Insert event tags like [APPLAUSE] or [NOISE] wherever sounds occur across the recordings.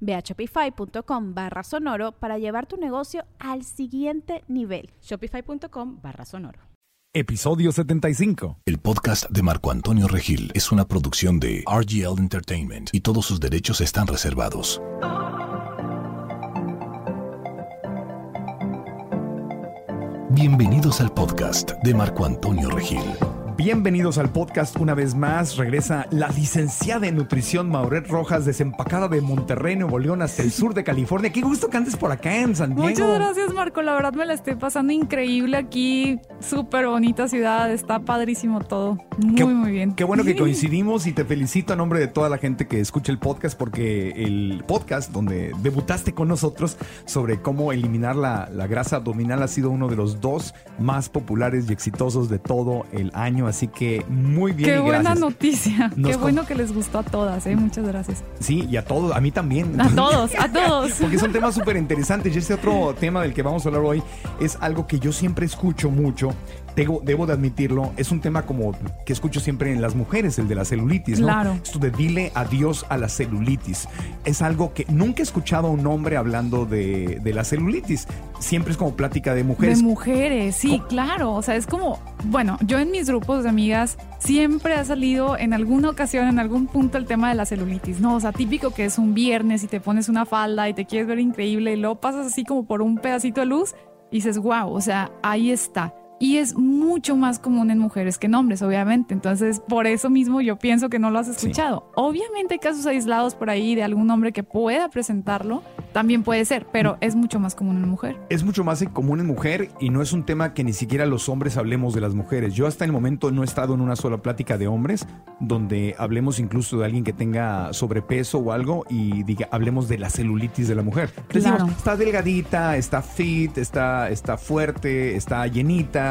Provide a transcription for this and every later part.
Ve a shopify.com barra sonoro para llevar tu negocio al siguiente nivel. Shopify.com barra sonoro. Episodio 75. El podcast de Marco Antonio Regil es una producción de RGL Entertainment y todos sus derechos están reservados. Bienvenidos al podcast de Marco Antonio Regil. Bienvenidos al podcast una vez más. Regresa la licenciada en nutrición Mauret Rojas, desempacada de Monterrey, Nuevo León, hasta el sur de California. Qué gusto que andes por acá en San Diego. Muchas gracias, Marco. La verdad me la estoy pasando increíble aquí. Súper bonita ciudad. Está padrísimo todo. Muy, muy bien. Qué bueno que [LAUGHS] coincidimos y te felicito a nombre de toda la gente que escucha el podcast porque el podcast donde debutaste con nosotros sobre cómo eliminar la, la grasa abdominal ha sido uno de los dos más populares y exitosos de todo el año Así que muy bien. Qué buena noticia. Qué bueno que les gustó a todas. ¿eh? Muchas gracias. Sí, y a todos, a mí también. A todos, a [LAUGHS] todos. Porque son temas súper interesantes. Y este otro tema del que vamos a hablar hoy es algo que yo siempre escucho mucho debo, de admitirlo, es un tema como que escucho siempre en las mujeres, el de la celulitis, ¿no? Claro. Esto de dile adiós a la celulitis. Es algo que nunca he escuchado a un hombre hablando de, la celulitis. Siempre es como plática de mujeres. De mujeres, sí, claro. O sea, es como, bueno, yo en mis grupos de amigas siempre ha salido en alguna ocasión, en algún punto, el tema de la celulitis, ¿no? O sea, típico que es un viernes y te pones una falda y te quieres ver increíble y luego pasas así como por un pedacito de luz y dices, wow, o sea, ahí está y es mucho más común en mujeres que en hombres, obviamente. Entonces, por eso mismo yo pienso que no lo has escuchado. Obviamente hay casos aislados por ahí de algún hombre que pueda presentarlo, también puede ser, pero es mucho más común en mujer. Es mucho más común en mujer y no es un tema que ni siquiera los hombres hablemos de las mujeres. Yo hasta el momento no he estado en una sola plática de hombres donde hablemos incluso de alguien que tenga sobrepeso o algo y diga, hablemos de la celulitis de la mujer. Decimos, está delgadita, está fit, está, está fuerte, está llenita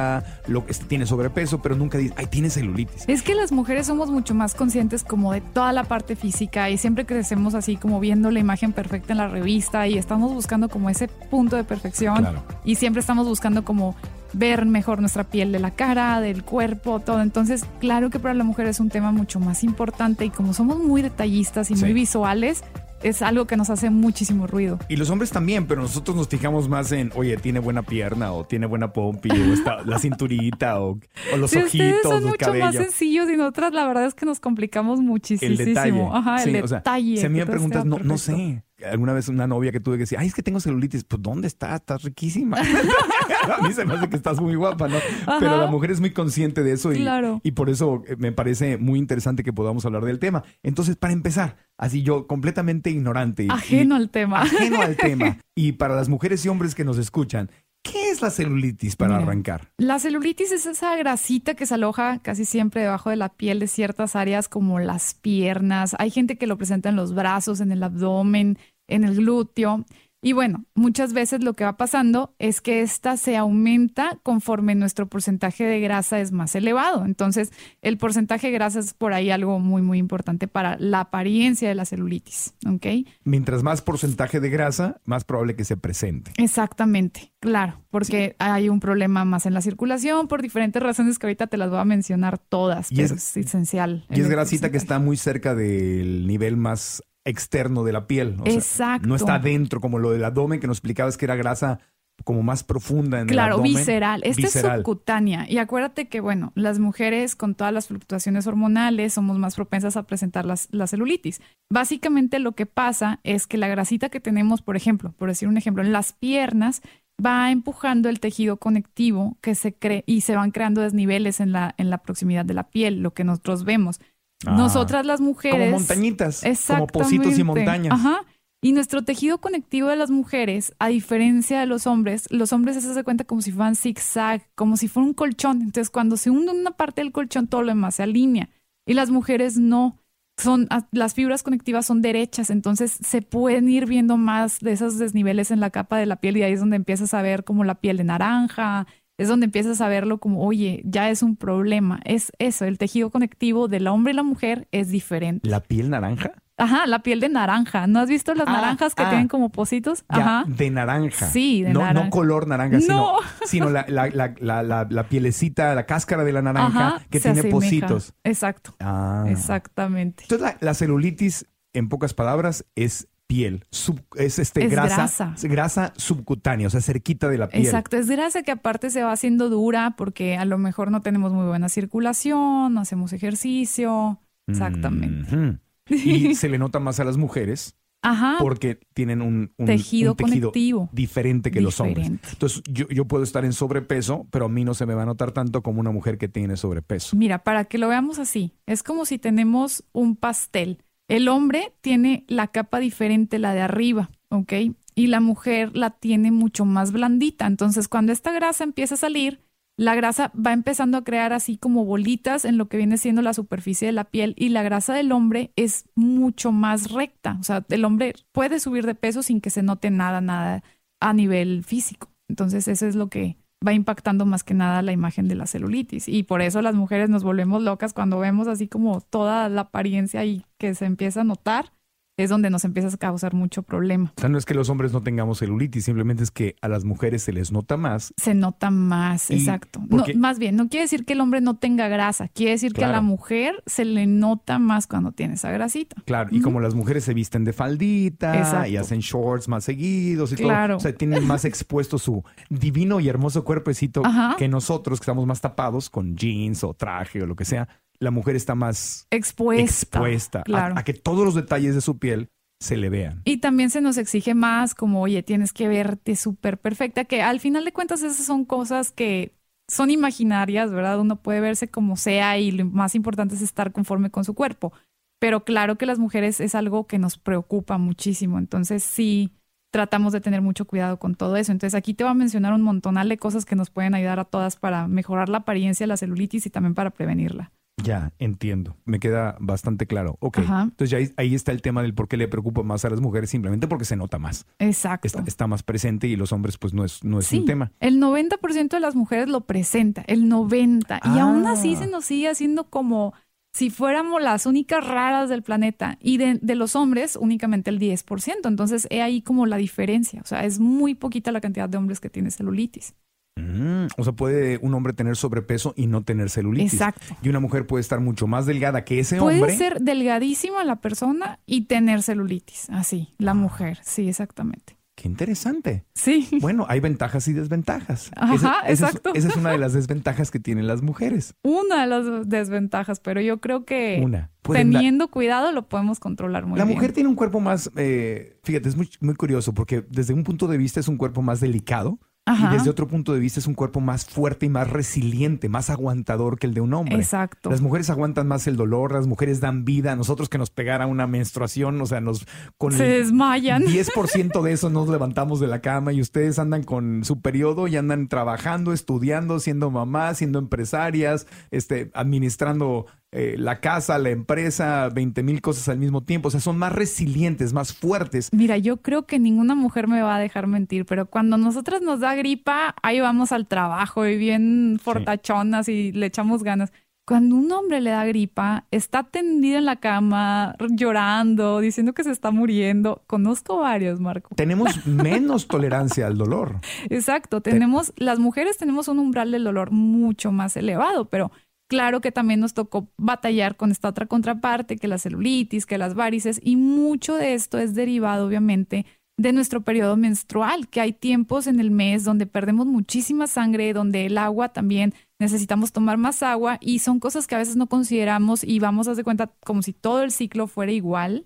lo que tiene sobrepeso, pero nunca dice, ay, tiene celulitis. Es que las mujeres somos mucho más conscientes como de toda la parte física y siempre crecemos así como viendo la imagen perfecta en la revista y estamos buscando como ese punto de perfección y siempre estamos buscando como ver mejor nuestra piel de la cara, del cuerpo, todo. Entonces, claro que para la mujer es un tema mucho más importante y como somos muy detallistas y muy visuales, es algo que nos hace muchísimo ruido. Y los hombres también, pero nosotros nos fijamos más en, oye, tiene buena pierna o tiene buena pompi o está la cinturita o, los ojitos, ustedes son mucho más sencillos y nosotras la verdad es que nos complicamos muchísimo. El detalle. Ajá, el detalle. si a mí me preguntas, no, no sé alguna vez una novia que tuve que decir, ay, es que tengo celulitis. Pues, ¿dónde está? Estás riquísima. [LAUGHS] [LAUGHS] a mí se me hace que estás muy guapa, ¿no? Pero la mujer es muy consciente de eso y, y por eso eh, me parece muy interesante que podamos hablar del tema. Entonces, para empezar, así yo completamente ignorante. Ajeno al tema. Ajeno al tema. [LAUGHS] Y para las mujeres y hombres que nos escuchan, ¿Qué es la celulitis para arrancar? La celulitis es esa grasita que se aloja casi siempre debajo de la piel de ciertas áreas como las piernas. Hay gente que lo presenta en los brazos, en el abdomen, en el glúteo. Y bueno, muchas veces lo que va pasando es que esta se aumenta conforme nuestro porcentaje de grasa es más elevado. Entonces, el porcentaje de grasa es por ahí algo muy, muy importante para la apariencia de la celulitis. ¿Ok? Mientras más porcentaje de grasa, más probable que se presente. Exactamente, claro, porque hay un problema más en la circulación por diferentes razones que ahorita te las voy a mencionar todas, y es, esencial. Y es grasita que está muy cerca del nivel más externo de la piel. Exacto. no está dentro como lo del abdomen que nos explicabas que era grasa como más profunda en claro, el abdomen. visceral. Esta es subcutánea. Y acuérdate que, bueno, las mujeres con todas las fluctuaciones hormonales somos más propensas a presentar las, la celulitis. Básicamente lo que pasa es que la grasita que tenemos, por ejemplo, por decir un ejemplo, en las piernas, va empujando el tejido conectivo que se cree y se van creando desniveles en la, en la proximidad de la piel, lo que nosotros vemos. Ah. Nosotras las mujeres. Como montañitas, como pocitos y montañas. Ajá. Y nuestro tejido conectivo de las mujeres, a diferencia de los hombres, los hombres se hace cuenta como si fueran zigzag, como si fuera un colchón. Entonces, cuando se hunde una parte del colchón, todo lo demás se alinea. Y las mujeres no. Son, a- las fibras conectivas son derechas, entonces se pueden ir viendo más de esos desniveles en la capa de la piel y ahí es donde empiezas a ver como la piel de naranja, es donde empiezas a verlo como, oye, ya es un problema. Es eso, el tejido conectivo del hombre y la mujer es diferente. ¿La piel naranja? Ajá, la piel de naranja. ¿No has visto las Ah, naranjas que ah. tienen como pocitos? Ya, Ajá. de naranja. Sí, de no, naranja. No color naranja, sino, No. [LAUGHS] sino la, la, la, la, pielecita, la cáscara de la naranja Ajá, que tiene asemeja. pocitos. Exacto, Ah. exactamente. Entonces, la, la celulitis, en pocas palabras, es piel. Sub- es este Es grasa, grasa. subcutánea, o sea, cerquita de la piel. Exacto, es grasa que aparte se va haciendo dura porque a lo mejor no tenemos muy buena circulación, no hacemos ejercicio. Exactamente. Y [LAUGHS] se le nota más a las mujeres Ajá, porque tienen un, un- tejido un tejido conectivo. diferente que los hombres. Entonces, yo, yo puedo estar en sobrepeso, pero a mí no se me va a notar tanto como una mujer que tiene sobrepeso. Mira, para que lo veamos así, es como si tenemos un pastel. El hombre tiene la capa diferente, la de arriba, ¿ok? Y la mujer la tiene mucho más blandita. Entonces, cuando esta grasa empieza a salir, la grasa va empezando a crear así como bolitas en lo que viene siendo la superficie de la piel y la grasa del hombre es mucho más recta. O sea, el hombre puede subir de peso sin que se note nada, nada a nivel físico. Entonces, eso es lo que va impactando más que nada la imagen de la celulitis. Y por eso las mujeres nos volvemos locas cuando vemos así como toda la apariencia y que se empieza a notar, es donde nos empieza a causar mucho problema. O sea, no es que los hombres no tengamos celulitis, simplemente es que a las mujeres se les nota más. Se nota más, Y exacto. No, más bien, no quiere decir que el hombre no tenga grasa, quiere decir que a la mujer se le nota más cuando tiene esa grasita. Claro, y como las mujeres se visten de faldita Exacto. y hacen shorts más seguidos y Claro. todo, o sea, tienen más [LAUGHS] expuesto su divino y hermoso cuerpecito Ajá. que nosotros que estamos más tapados con jeans o traje o lo que sea. La mujer está más Expuesta. expuesta a- Claro. a, que todos los detalles de su piel se le vean. Y también se nos exige más como, oye, tienes que verte súper perfecta, que al final de cuentas esas son cosas que son imaginarias, ¿verdad? Uno puede verse como sea y lo más importante es estar conforme con su cuerpo. Pero claro que las mujeres es algo que nos preocupa muchísimo. Entonces sí tratamos de tener mucho cuidado con todo eso. Entonces aquí te voy a mencionar un montonal de cosas que nos pueden ayudar a todas para mejorar la apariencia de la celulitis y también para prevenirla. Ya, entiendo. Me queda bastante claro. Ok. Ajá. Entonces ya ahí, ahí está el tema del por qué le preocupa más a las mujeres, simplemente porque se nota más. Exacto. Está, está más presente y los hombres pues no es, no es Sí, un tema. el 90% de las mujeres lo presenta, el 90%. Y aún así Ah. se nos sigue haciendo como si fuéramos las únicas raras del planeta. Y de, de los hombres, únicamente el 10%. Entonces, he ahí como la diferencia. O sea, es muy poquita la cantidad de hombres que tiene celulitis. Mm, o sea, puede un hombre tener sobrepeso y no tener celulitis. Exacto. Y una mujer puede estar mucho más delgada que ese Puede hombre. ser delgadísima la persona y tener celulitis. Así, la mujer. Sí, exactamente. Qué interesante. Sí. Bueno, hay ventajas y desventajas. Ajá, Esa- esa es- exacto. esa es una de las desventajas que tienen las mujeres. [LAUGHS] Una de las desventajas, pero yo creo que Una. Pueden dar- teniendo cuidado lo podemos controlar muy la bien. mujer tiene un cuerpo más, eh, fíjate, es muy, muy curioso porque desde un punto de vista es un cuerpo más delicado Ajá. y desde otro punto de vista es un cuerpo más fuerte y más resiliente, más aguantador que el de un hombre. Exacto. Las mujeres aguantan más el dolor, las mujeres dan vida. Nosotros que nos pegara una menstruación, o sea, nos con Se el desmayan. [LAUGHS] 10% de eso nos levantamos de la cama y ustedes andan con su periodo y andan trabajando, estudiando, siendo mamás, siendo empresarias, este, administrando eh, la casa, la empresa, 20 mil cosas al mismo tiempo. O sea, son más resilientes, más fuertes. Mira, yo creo que ninguna mujer me va a dejar mentir, pero cuando nosotras nos da gripa, ahí vamos al trabajo y bien fortachonas y le echamos ganas. Cuando un hombre le da gripa, está tendido en la cama, llorando, diciendo que se está muriendo. Conozco varios, Marco. Tenemos [LAUGHS] menos tolerancia al dolor. Exacto, tenemos, las mujeres tenemos un umbral del dolor mucho más elevado, pero claro que también nos tocó batallar con esta otra contraparte, que la celulitis, que las varices, y mucho de esto es derivado, obviamente, de nuestro periodo menstrual, que hay tiempos en el mes donde perdemos muchísima sangre, donde el agua también necesitamos tomar más agua, y son cosas que a veces no consideramos y vamos a hacer cuenta como si todo el ciclo fuera igual.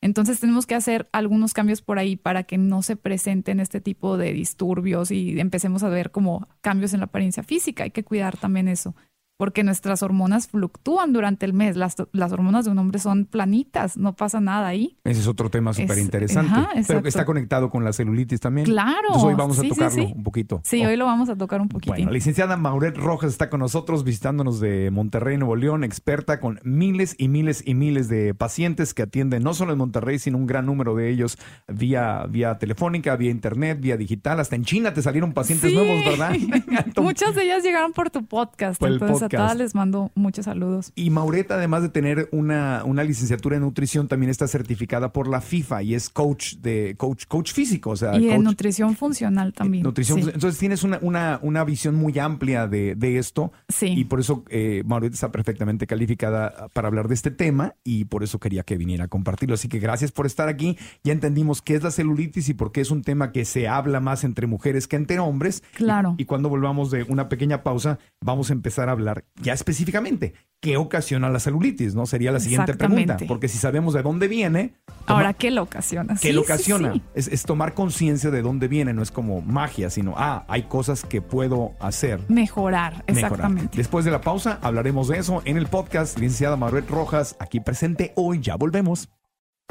Entonces tenemos que hacer algunos cambios por ahí para que no se presenten este tipo de disturbios y empecemos a ver como cambios en la apariencia física. Hay que cuidar también eso porque nuestras hormonas fluctúan durante el mes. Las, las, hormonas de un hombre son planitas, no pasa nada ahí. Ese es otro tema súper interesante. Pero que está conectado con la celulitis también. Claro. Entonces hoy vamos a tocarlo un poquito. Sí, hoy lo vamos a tocar un poquito. Bueno, la licenciada Mauret Rojas está con nosotros visitándonos de Monterrey, Nuevo León, experta con miles y miles y miles de pacientes que atienden no solo en Monterrey, sino un gran número de ellos vía, vía telefónica, vía internet, vía digital. Hasta en China te salieron pacientes nuevos, ¿verdad? [LAUGHS] Muchas de ellas llegaron por tu podcast. Por entonces, les mando muchos saludos. Y Maureta, además de tener una, una licenciatura en nutrición, también está certificada por la FIFA y es coach de coach, coach físico. O sea, y en nutrición funcional también. Nutrición, Entonces tienes una, una, una, visión muy amplia de, de esto. Sí. Y por eso eh, Maureta está perfectamente calificada para hablar de este tema y por eso quería que viniera a compartirlo. Así que gracias por estar aquí. Ya entendimos qué es la celulitis y por qué es un tema que se habla más entre mujeres que entre hombres. Claro. Y, y cuando volvamos de una pequeña pausa, vamos a empezar a hablar ya específicamente qué ocasiona la celulitis, ¿no? Sería la siguiente pregunta, porque si sabemos de dónde viene... Ahora, ¿qué lo ocasiona? ¿Qué lo ocasiona? Es, tomar conciencia de dónde viene, no es como magia, sino, ah, hay cosas que puedo hacer. Mejorar, exactamente. Después de la pausa hablaremos de eso en el podcast, licenciada Maruet Rojas, aquí presente hoy, ya volvemos.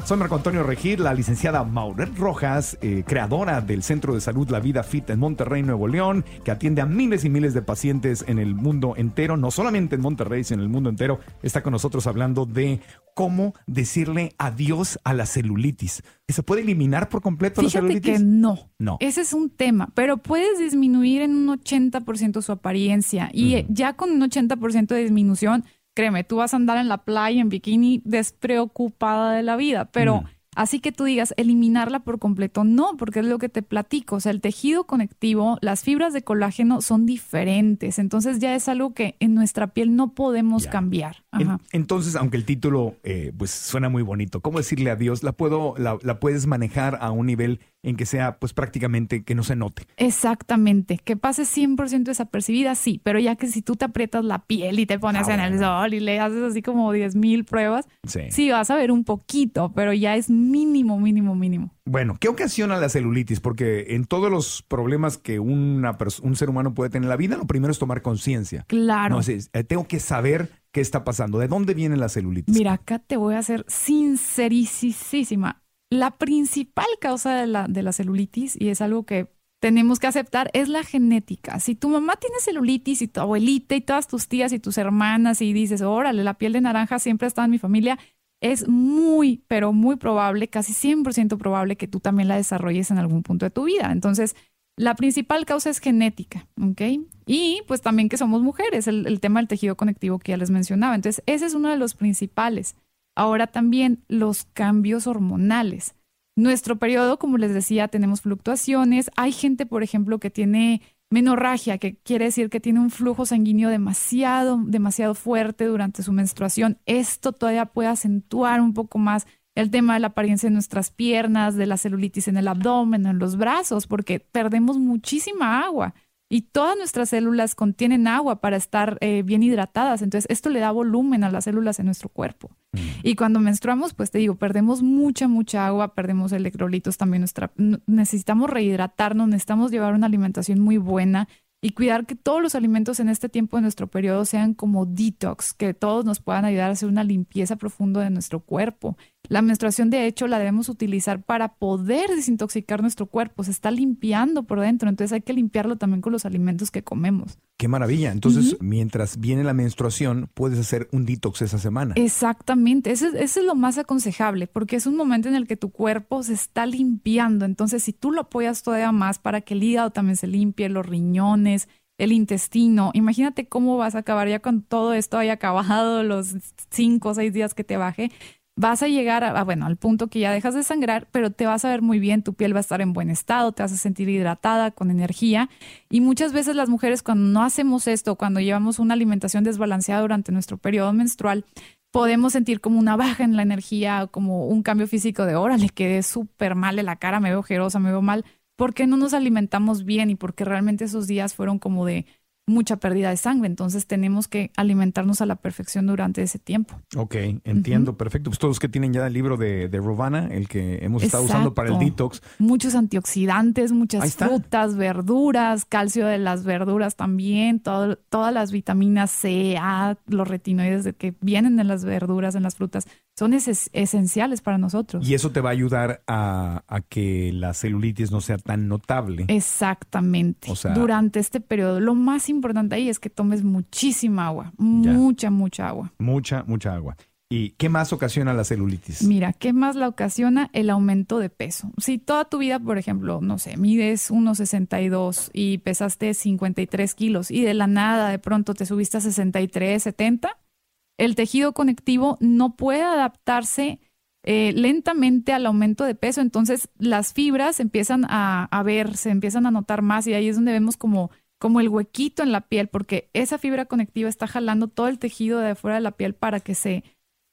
Soy Marco Antonio Regir, la licenciada Mauret Rojas, eh, creadora del Centro de Salud La Vida Fit en Monterrey, Nuevo León, que atiende a miles y miles de pacientes en el mundo entero, no solamente en Monterrey, sino en el mundo entero. Está con nosotros hablando de cómo decirle adiós a la celulitis. ¿Se puede eliminar por completo la celulitis? que no. No. Ese es un tema, pero puedes disminuir en un 80% su apariencia y ya con un 80% de disminución créeme, tú vas a andar en la playa en bikini despreocupada de la vida, pero... Mm. Así que tú digas, eliminarla por completo, no, porque es lo que te platico. O sea, el tejido conectivo, las fibras de colágeno son diferentes. Entonces ya es algo que en nuestra piel no podemos cambiar. entonces, aunque el título eh, pues suena muy bonito, ¿cómo decirle adiós? La puedo, la, la puedes manejar a un nivel en que sea pues prácticamente que no se note. Exactamente, que pase 100% desapercibida, sí, pero ya que si tú te aprietas la piel y te pones ah, en el sol y le haces así como 10 mil pruebas, sí. vas a ver un poquito, pero ya es mínimo, mínimo, mínimo. Bueno, ¿qué ocasiona la celulitis? Porque en todos los problemas que una un ser humano puede tener en la vida, lo primero es tomar conciencia. Claro. No, tengo que saber qué está pasando, de dónde viene la celulitis. Mira, acá te voy a ser sincerísima la principal causa de la, de la celulitis, y es algo que tenemos que aceptar, es la genética. Si tu mamá tiene celulitis y tu abuelita y todas tus tías y tus hermanas y dices, órale, la piel de naranja siempre ha estado en mi familia, es muy, pero muy probable, casi 100% probable que tú también la desarrolles en algún punto de tu vida. Entonces, la principal causa es genética, ¿ok? Y pues también que somos mujeres, el, el tema del tejido conectivo que ya les mencionaba. Entonces, ese es uno de los principales. Ahora también los cambios hormonales. Nuestro periodo, como les decía, tenemos fluctuaciones. Hay gente, por ejemplo, que tiene menorragia, que quiere decir que tiene un flujo sanguíneo demasiado, demasiado fuerte durante su menstruación. Esto todavía puede acentuar un poco más el tema de la apariencia de nuestras piernas, de la celulitis en el abdomen, en los brazos, porque perdemos muchísima agua y todas nuestras células contienen agua para estar eh, bien hidratadas. Entonces, esto le da volumen a las células en nuestro cuerpo. Mm. Y cuando menstruamos, pues te digo, perdemos mucha, mucha agua, perdemos electrolitos también. Nuestra, necesitamos rehidratarnos, necesitamos llevar una alimentación muy buena y cuidar que todos los alimentos en este tiempo de nuestro periodo sean como detox, que todos nos puedan ayudar a hacer una limpieza profunda de nuestro cuerpo. La menstruación, de hecho, la debemos utilizar para poder desintoxicar nuestro cuerpo. Se está limpiando por dentro, entonces hay que limpiarlo también con los alimentos que comemos. Qué maravilla. Entonces, mientras viene la menstruación, puedes hacer un detox esa semana. Exactamente. Eso, es lo más aconsejable, porque es un momento en el que tu cuerpo se está limpiando. Entonces, si tú lo apoyas todavía más para que el hígado también se limpie, los riñones, el intestino. Imagínate cómo vas a acabar ya con todo esto haya acabado los cinco o seis días que te baje vas a llegar a, bueno, al punto que ya dejas de sangrar, pero te vas a ver muy bien, tu piel va a estar en buen estado, te vas a sentir hidratada, con energía. Y muchas veces las mujeres cuando no hacemos esto, cuando llevamos una alimentación desbalanceada durante nuestro periodo menstrual, podemos sentir como una baja en la energía, como un cambio físico de, órale, quedé súper mal en la cara, me veo ojerosa, me veo mal. ¿Por qué no nos alimentamos bien y porque realmente esos días fueron como de mucha pérdida de sangre. Entonces tenemos que alimentarnos a la perfección durante ese tiempo. Ok, entiendo, perfecto. Pues todos que tienen ya el libro de, de Rovana, el que hemos estado usando para el detox. Muchos antioxidantes, muchas frutas, verduras, calcio de las verduras también, todo- todas las vitaminas C, A, los retinoides de que vienen en las verduras, en las frutas, son eses- esenciales para nosotros. Y eso te va a ayudar a, a que la celulitis no sea tan notable. Exactamente. O sea- Durante este periodo, lo más importante ahí es que tomes muchísima agua, Ya. mucha, mucha agua. Mucha, mucha agua. ¿Y qué más ocasiona la celulitis? Mira, ¿qué más la ocasiona? El aumento de peso. Si toda tu vida, por ejemplo, no sé, mides 1,62 y pesaste 53 kilos y de la nada de pronto te subiste a 63, 70, el tejido conectivo no puede adaptarse eh, lentamente al aumento de peso. Entonces las fibras empiezan a, a ver, se empiezan a notar más y ahí es donde vemos como, como el huequito en la piel, porque esa fibra conectiva está jalando todo el tejido de afuera de la piel para que se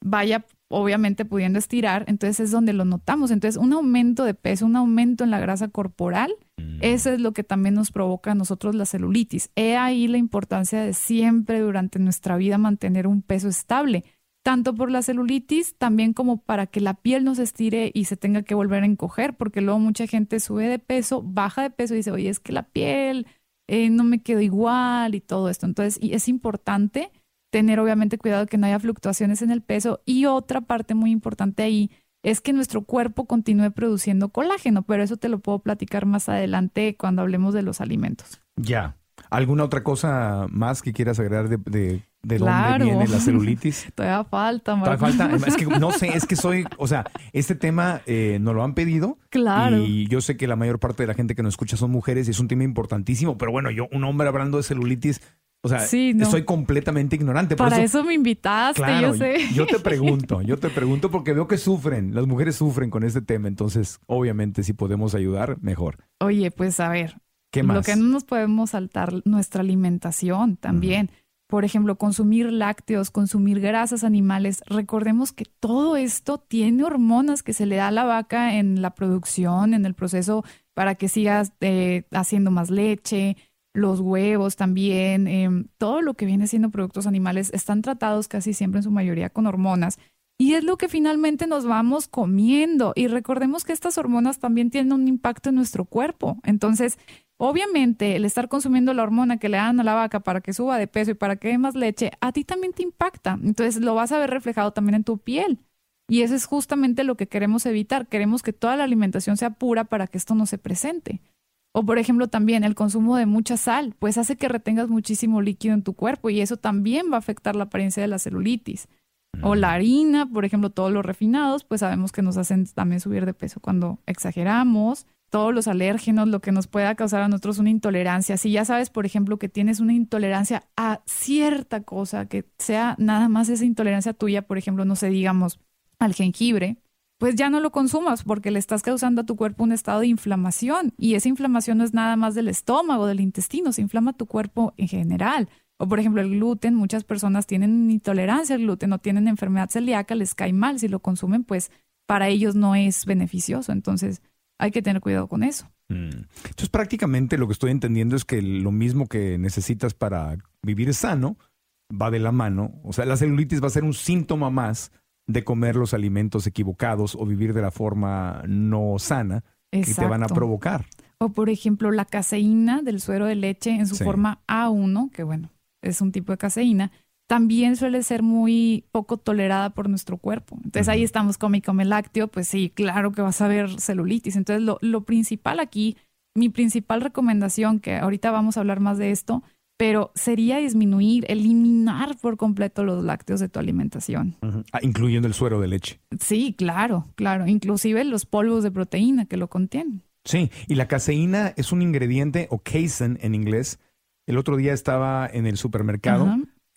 vaya obviamente pudiendo estirar, entonces es donde lo notamos. Entonces, un aumento de peso, un aumento en la grasa corporal, eso es lo que también nos provoca a nosotros la celulitis. He ahí la importancia de siempre durante nuestra vida mantener un peso estable, tanto por la celulitis, también como para que la piel no se estire y se tenga que volver a encoger, porque luego mucha gente sube de peso, baja de peso y dice, oye, es que la piel eh, no me quedó igual y todo esto. Entonces, y es importante tener obviamente cuidado que no haya fluctuaciones en el peso. Y otra parte muy importante ahí es que nuestro cuerpo continúe produciendo colágeno, pero eso te lo puedo platicar más adelante cuando hablemos de los alimentos. Ya. ¿Alguna otra cosa más que quieras agregar de, de, de Claro. dónde viene la celulitis? [LAUGHS] Todavía falta, Todavía Marco. falta. Es que no sé, es que soy, o sea, este tema eh, nos lo han pedido. Claro. Y yo sé que la mayor parte de la gente que nos escucha son mujeres y es un tema importantísimo, pero bueno, yo, un hombre hablando de celulitis, o sea, Sí, no. estoy completamente ignorante. Por Para eso, me invitaste, Claro, yo sé. yo te pregunto, [LAUGHS] yo te pregunto porque veo que sufren, las mujeres sufren con este tema, entonces obviamente si podemos ayudar, mejor. Oye, pues a ver, ¿Qué más? Lo que no nos podemos saltar, nuestra alimentación también. Por ejemplo, consumir lácteos, consumir grasas animales. Recordemos que todo esto tiene hormonas que se le da a la vaca en la producción, en el proceso para que sigas eh, haciendo más leche, los huevos también, em, todo lo que viene siendo productos animales están tratados casi siempre en su mayoría con hormonas. Y es lo que finalmente nos vamos comiendo. Y recordemos que estas hormonas también tienen un impacto en nuestro cuerpo. Entonces, obviamente, el estar consumiendo la hormona que le dan a la vaca para que suba de peso y para que dé más leche, a ti también te impacta. Entonces, lo vas a ver reflejado también en tu piel. Y eso es justamente lo que queremos evitar. Queremos que toda la alimentación sea pura para que esto no se presente. O por ejemplo también el consumo de mucha sal, pues hace que retengas muchísimo líquido en tu cuerpo y eso también va a afectar la apariencia de la celulitis. O la harina, por ejemplo, todos los refinados, pues sabemos que nos hacen también subir de peso cuando exageramos. Todos los alérgenos, lo que nos pueda causar a nosotros una intolerancia. Si ya sabes, por ejemplo, que tienes una intolerancia a cierta cosa, que sea nada más esa intolerancia tuya, por ejemplo, no sé, digamos, al jengibre, pues ya no lo consumas porque le estás causando a tu cuerpo un estado de inflamación y esa inflamación no es nada más del estómago, del intestino, se inflama tu cuerpo en general. O por ejemplo el gluten, muchas personas tienen intolerancia al gluten o tienen enfermedad celíaca, les cae mal si lo consumen, pues para ellos no es beneficioso, entonces hay que tener cuidado con eso. Mm. Entonces prácticamente lo que estoy entendiendo es que lo mismo que necesitas para vivir sano va de la mano. O sea, la celulitis va a ser un síntoma más de comer los alimentos equivocados o vivir de la forma no sana que te van a Exacto. provocar. O por ejemplo, la caseína del suero de leche en su Sí. forma A1, que bueno, es un tipo de caseína, también suele ser muy poco tolerada por nuestro cuerpo. Entonces ahí estamos come y come lácteo, pues sí, claro que vas a ver celulitis. Entonces lo, lo principal aquí, mi principal recomendación, que ahorita vamos a hablar más de esto, pero sería disminuir, eliminar por completo los lácteos de tu alimentación. Ah, incluyendo el suero de leche. Sí, claro, claro, inclusive los polvos de proteína que lo contienen. Sí, y la caseína es un ingrediente, o casein en inglés. El otro día estaba en el supermercado.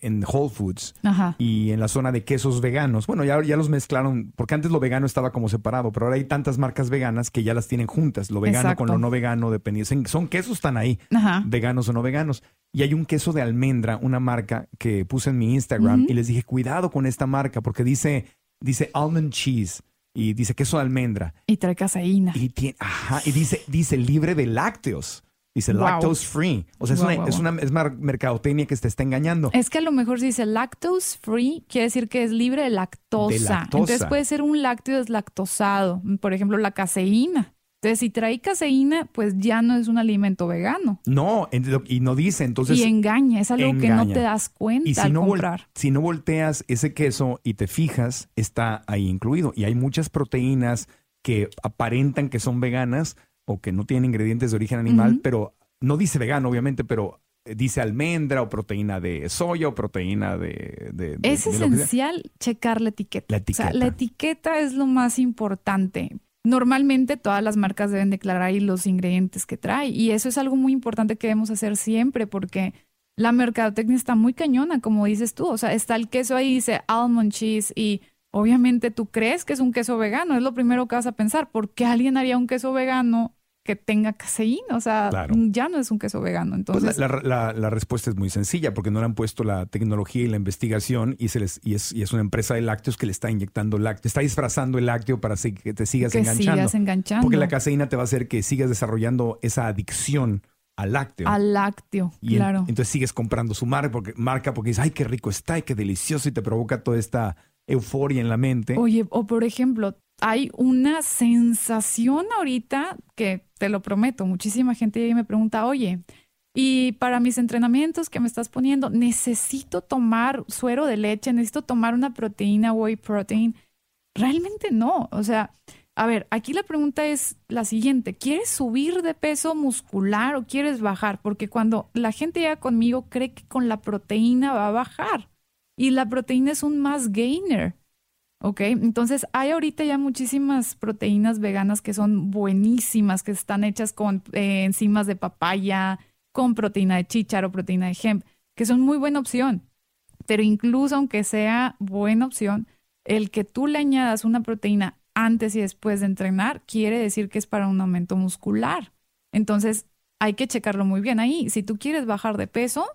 En Whole Foods, Ajá. y en la zona de quesos veganos. Bueno, ya, ya los mezclaron, porque antes lo vegano estaba como separado, pero ahora hay tantas marcas veganas que ya las tienen juntas, lo vegano Exacto. con lo no vegano, dependiendo. Son quesos, están ahí, Ajá. veganos o no veganos. Y hay un queso de almendra, una marca que puse en mi Instagram y les dije, cuidado con esta marca, porque dice, dice almond cheese y dice queso de almendra. Y trae caseína. Y, tiene, ajá, y dice, dice libre de lácteos. Dice Wow. lactose free. O sea, es, una, wow, es una es mar- mercadotecnia que te está engañando. Es que a lo mejor si dice lactose free, quiere decir que es libre de lactosa. De lactosa. Entonces puede ser un lácteo deslactosado. Por ejemplo, la caseína. Entonces, si trae caseína, pues ya no es un alimento vegano. No, y no dice. Entonces, y engaña, es algo que no te das cuenta Y si al no, vol- comprar. si no volteas ese queso y te fijas, está ahí incluido. Y hay muchas proteínas que aparentan que son veganas o que no tienen ingredientes de origen animal, pero no dice vegano, obviamente, pero eh, dice almendra o proteína de soya o proteína de... de- de- Es de esencial checar la etiqueta. La O sea, etiqueta. la etiqueta es lo más importante. Normalmente todas las marcas deben declarar ahí los ingredientes que trae y eso es algo muy importante que debemos hacer siempre porque la mercadotecnia está muy cañona, como dices tú. O sea, está el queso ahí, dice almond cheese y obviamente tú crees que es un queso vegano, es lo primero que vas a pensar. ¿Por qué alguien haría un queso vegano que tenga caseína? O sea, Claro. ya no es un queso vegano. Pues Entonces, la, la- la- la respuesta es muy sencilla, porque no le han puesto la tecnología y la investigación y, se les, y, es, y es una empresa de lácteos que le está inyectando lácteo, está disfrazando el lácteo para que te sigas que enganchando. sigas enganchando Porque la caseína te va a hacer que sigas desarrollando esa adicción al lácteo. al lácteo, y en- claro. entonces sigues comprando su marca porque, marca porque dices, ay, qué rico está y qué delicioso y te provoca toda esta euforia en la mente. Oye, o por ejemplo, hay una sensación ahorita que te lo prometo, muchísima gente me pregunta, oye, y para mis entrenamientos que me estás poniendo, necesito tomar suero de leche, necesito tomar una proteína, whey protein. Realmente no. O sea, a ver, aquí la pregunta es la siguiente, ¿quieres subir de peso muscular o quieres bajar? Porque cuando la gente llega conmigo cree que con la proteína va a bajar y la proteína es un más gainer. ¿Ok? Entonces hay ahorita ya muchísimas proteínas veganas que son buenísimas, que están hechas con eh, enzimas de papaya, con proteína de chícharo, proteína de hemp, que son muy buena opción. Pero incluso aunque sea buena opción, el que tú le añadas una proteína antes y después de entrenar quiere decir que es para un aumento muscular. Entonces hay que checarlo muy bien ahí. Si tú quieres bajar de peso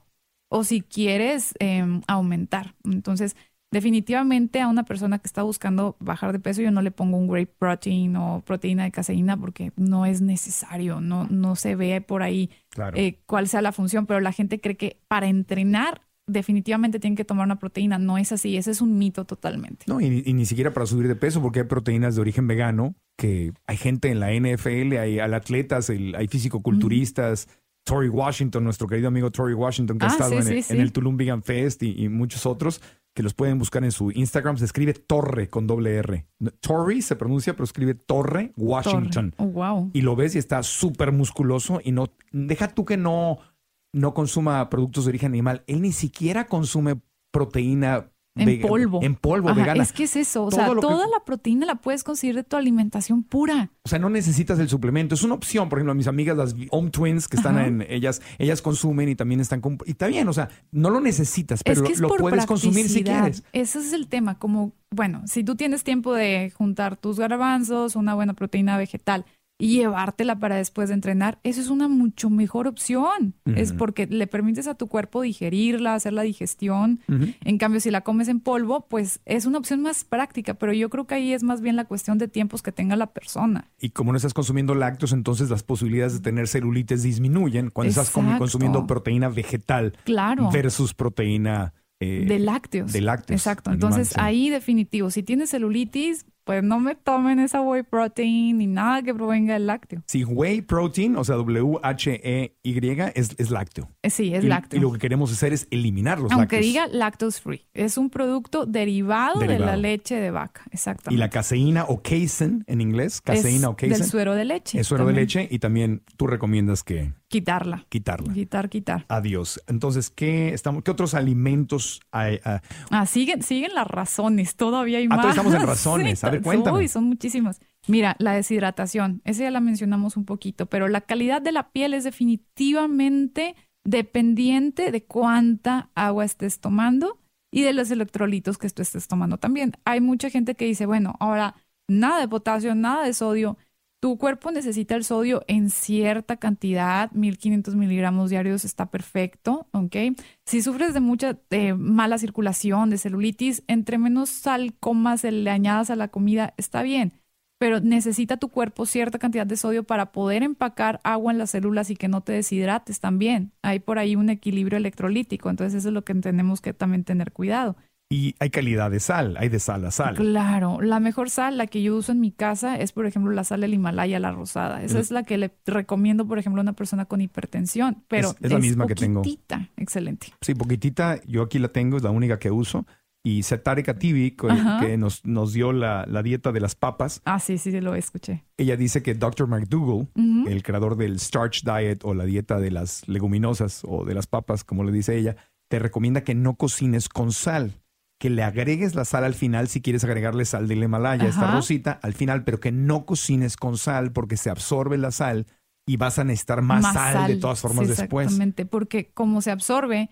o si quieres em, aumentar. Entonces, definitivamente a una persona que está buscando bajar de peso, yo no le pongo un whey protein o proteína de caseína porque no es necesario, no, no se ve por ahí Claro. eh, cuál sea la función, pero la gente cree que para entrenar definitivamente tienen que tomar una proteína. No es así, ese es un mito totalmente. No, y, y ni siquiera para subir de peso, porque hay proteínas de origen vegano, que hay gente en la NFL, hay, hay atletas, el- hay fisicoculturistas. Tori Washington, nuestro querido amigo Tori Washington, que ha Ah, estado sí, en, sí, el, sí. en el Tulum Vegan Fest y, y muchos otros, que los pueden buscar en su Instagram. Se escribe Torre con doble R. Tori se pronuncia, pero escribe Torre Washington. Torre. Oh, wow. Y lo ves y está súper musculoso y no, deja tú que no, no consuma productos de origen animal. Él ni siquiera consume proteína En vega- polvo. En polvo, Ajá, vegana. Es que es eso, o Todo sea, que- toda la proteína la puedes conseguir de tu alimentación pura. O sea, no necesitas el suplemento. Es una opción. Por ejemplo, a mis amigas, las Home Twins, que están Ajá. en ellas, ellas consumen y también están. comp- Y está bien, o sea, no lo necesitas, pero es que es lo, puedes consumir si quieres. Ese es el tema, como, bueno, si tú tienes tiempo de juntar tus garbanzos, una buena proteína vegetal y llevártela para después de entrenar, eso es una mucho mejor opción. Es porque le permites a tu cuerpo digerirla, hacer la digestión. En cambio, si la comes en polvo, pues es una opción más práctica, pero yo creo que ahí es más bien la cuestión de tiempos que tenga la persona. Y como no estás consumiendo lácteos, entonces las posibilidades de tener celulitis disminuyen cuando estás consumiendo proteína vegetal Claro. versus proteína eh, de lácteos. de lácteos, Exacto. animal, Entonces, sí. ahí definitivo, si tienes celulitis, pues no me tomen esa whey protein ni nada que provenga del lácteo. Sí, whey protein, o sea, W-H-E-Y, es, es lácteo. Eh, Sí, es Y- lácteo. Y, lo que queremos hacer es eliminar los Aunque lácteos. diga lactose free, es un producto derivado, de Derivado. la leche de vaca. Exactamente. Y la caseína o casein en inglés, caseína Es o casein, Del suero de leche. es suero de también. leche y también tú recomiendas que Quitarla. quitarla. Quitar, quitar. Adiós. Entonces, ¿qué, estamos, ¿qué otros alimentos hay? ah, Ah, siguen, siguen las razones, todavía hay Ah, más. todavía estamos en [LAUGHS] razones. A ver, cuéntame. Uy, son muchísimas. Mira, la deshidratación, esa ya la mencionamos un poquito, pero la calidad de la piel es definitivamente dependiente de cuánta agua estés tomando y de los electrolitos que tú estés tomando también. Hay mucha gente que dice, bueno, ahora nada de potasio, nada de sodio. Tu cuerpo necesita el sodio en cierta cantidad, 1500 miligramos diarios está perfecto, ¿ok? Si sufres de mucha mala circulación, de celulitis, entre menos sal comas, le añadas a la comida, está bien. pero necesita tu cuerpo cierta cantidad de sodio para poder empacar agua en las células y que no te deshidrates también. Hay por ahí un equilibrio electrolítico, entonces eso es lo que tenemos que también tener cuidado. Y hay calidad de sal, hay de sal a sal. Claro, la mejor sal, la que yo uso en mi casa, es por ejemplo la sal del Himalaya, la rosada. Esa es la que le recomiendo, por ejemplo, a una persona con hipertensión. Pero Es- es la misma que tengo. poquitita. Excelente. Sí, poquitita, yo aquí la tengo, es la única que uso. Y Setare Katibi, que, que nos, nos dio la, la dieta de las papas, Ah, sí, sí, lo escuché. ella dice que Dr. McDougall, el creador del Starch Diet o la dieta de las leguminosas o de las papas, como le dice ella, te recomienda que no cocines con sal, que le agregues la sal al final si quieres agregarle sal del Himalaya, esta Ajá. rosita, al final, pero que no cocines con sal porque se absorbe la sal y vas a necesitar más, sal, de todas formas Sí, después. Exactamente, porque como se absorbe,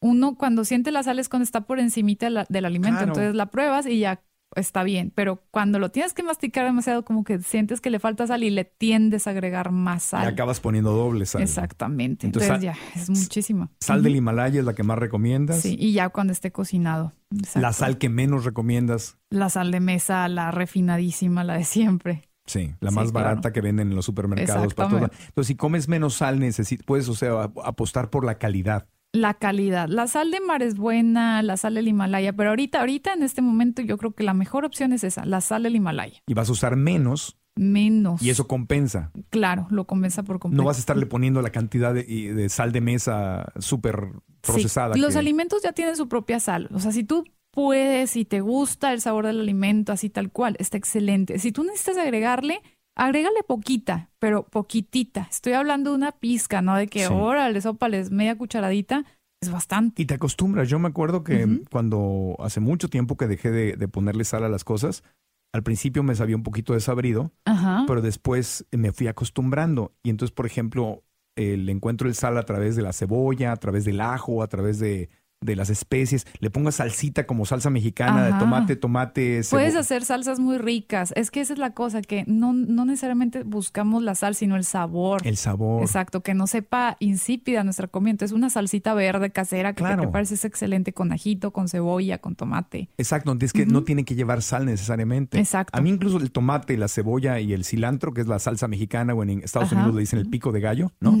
uno cuando siente la sal es cuando está por encimita la- del alimento, Claro. entonces la pruebas y ya está bien, pero cuando lo tienes que masticar demasiado como que sientes que le falta sal y le tiendes a agregar más Y sal. acabas poniendo doble sal. Exactamente, Entonces, ya es muchísimo. Sal del. Himalaya es la que más recomiendas. Sí, y ya cuando esté cocinado. Exacto. La sal que menos recomiendas. La sal de mesa, la refinadísima, la de siempre. Sí, la Sí, más claro. barata que venden en los supermercados. Para. Entonces, si comes menos sal, puedes, o sea, ap- apostar por la calidad. La calidad. La sal de mar es buena, la sal del Himalaya, pero ahorita, ahorita en este momento yo creo que la mejor opción es esa, la sal del Himalaya. Y vas a usar menos Menos. y eso compensa. Claro, lo compensa por completo. No vas a estarle poniendo la cantidad de, sal de mesa súper Sí, procesada. Los que- alimentos ya tienen su propia sal. O sea, si tú puedes y te gusta el sabor del alimento así tal cual, está excelente. Si tú necesitas agregarle, agrégale poquita, pero poquitita. Estoy hablando de una pizca, ¿no? De que, Sí. órale, sopales media cucharadita, es bastante. Y te acostumbras. Yo me acuerdo que cuando hace mucho tiempo que dejé de, de ponerle sal a las cosas, al principio me sabía un poquito desabrido, pero después me fui acostumbrando. Y entonces, por ejemplo, eh, le encuentro el sal a través de la cebolla, a través del ajo, a través de, de las especies. Le pongo salsita como salsa mexicana de tomate, tomate, Puedes hacer salsas muy ricas. Es que esa es la cosa, que no, no necesariamente buscamos la sal, sino el sabor. el sabor. Exacto, que no sepa insípida nuestra comida. Entonces, una salsita verde casera que Claro. te prepares es excelente con ajito, con cebolla, con tomate. Exacto, es que no tiene que llevar sal necesariamente. Exacto. A mí incluso el tomate, la cebolla y el cilantro, que es la salsa mexicana, o en Estados Ajá. Unidos le dicen el pico de gallo, ¿no?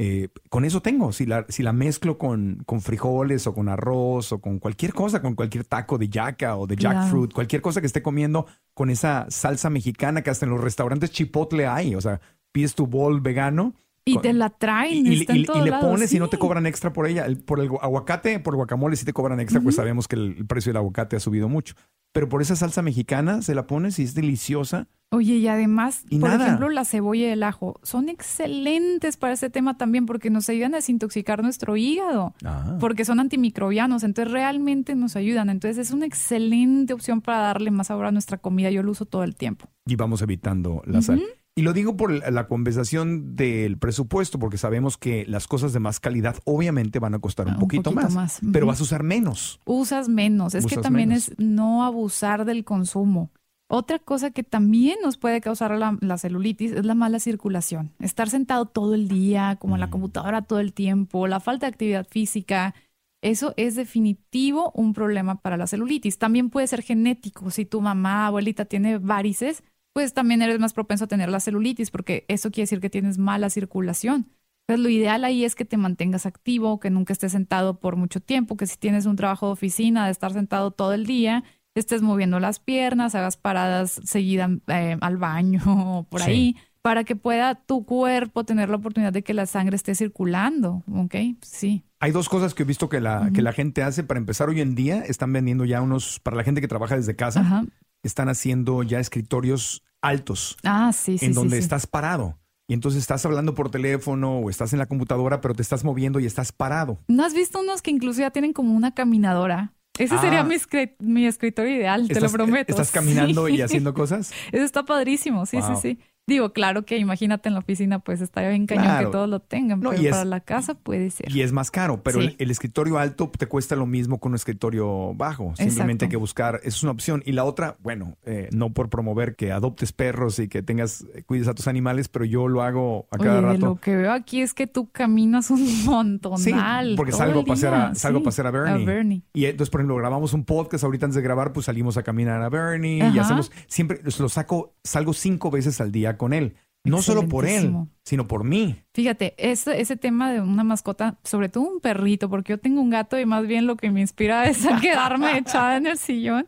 Eh, con eso tengo. Si la, si la mezclo con, con frijoles o con arroz o con cualquier cosa, con cualquier taco de yaca o de Claro. jackfruit, cualquier cosa que esté comiendo con esa salsa mexicana que hasta en los restaurantes chipotle hay. O sea, pides tu bol vegano. Y con- te la traen, y- está en y- y todos le pones y no te cobran extra por ella. El- por el gu- aguacate, por guacamole sí te cobran extra, pues sabemos que el, el precio del aguacate ha subido mucho. Pero por esa salsa mexicana se la pones y es deliciosa. Oye, y además, por nada. ejemplo, la cebolla y el ajo son excelentes para este tema también porque nos ayudan a desintoxicar nuestro hígado. Porque son antimicrobianos, entonces realmente nos ayudan. Entonces es una excelente opción para darle más sabor a nuestra comida. Yo lo uso todo el tiempo. y vamos evitando la sal. Y lo digo por la conversación del presupuesto, porque sabemos que las cosas de más calidad obviamente van a costar un, Un poquito, poquito más, más. pero vas a usar menos. Usas menos. Es que también menos. es no abusar del consumo. Otra cosa que también nos puede causar la, la celulitis es la mala circulación. Estar sentado todo el día, como en la Mm. computadora todo el tiempo, la falta de actividad física. Eso es definitivo un problema para la celulitis. También puede ser genético. Si tu mamá, abuelita tiene varices, pues también eres más propenso a tener la celulitis porque eso quiere decir que tienes mala circulación. Entonces, lo ideal ahí es que te mantengas activo, que nunca estés sentado por mucho tiempo, que si tienes un trabajo de oficina de estar sentado todo el día, estés moviendo las piernas, hagas paradas seguidas eh, al baño [LAUGHS] o por Sí. ahí, para que pueda tu cuerpo tener la oportunidad de que la sangre esté circulando, ¿ok? Sí. Hay dos cosas que he visto que la, que la gente hace. Para empezar, hoy en día están vendiendo ya unos, para la gente que trabaja desde casa, están haciendo ya escritorios altos, Ah, sí, sí. en sí, donde sí. estás parado. Y entonces estás hablando por teléfono o estás en la computadora, pero te estás moviendo y estás parado. ¿No has visto unos que incluso ya tienen como una caminadora? Ese Ah. sería mi, mi escritorio ideal, te lo Estás- prometo. Estás caminando Sí. y haciendo cosas. [LAUGHS] Eso está padrísimo, sí, Wow. sí, sí. Digo, claro que imagínate en la oficina, pues estaría bien cañón Claro. que todos lo tengan, No, pero es- para la casa puede ser. Y es más caro, pero Sí. el, el escritorio alto te cuesta lo mismo que un escritorio bajo. Simplemente Exacto. hay que buscar, es una opción. Y la otra, bueno, eh, no por promover que adoptes perros y que tengas, eh, cuides a tus animales, pero yo lo hago a cada Oye, rato. lo que veo aquí es que tú caminas un montonal. Sí, porque salgo a pasear a, salgo a Sí, pasear a Bernie. A Bernie. Y entonces, por ejemplo, grabamos un podcast ahorita antes de grabar, pues salimos a caminar a Bernie y hacemos, siempre lo saco, salgo cinco veces al día con él. No solo por él, sino por mí. Fíjate, ese, ese tema de una mascota, sobre todo un perrito, porque yo tengo un gato y más bien lo que me inspira es a quedarme [LAUGHS] echada en el sillón,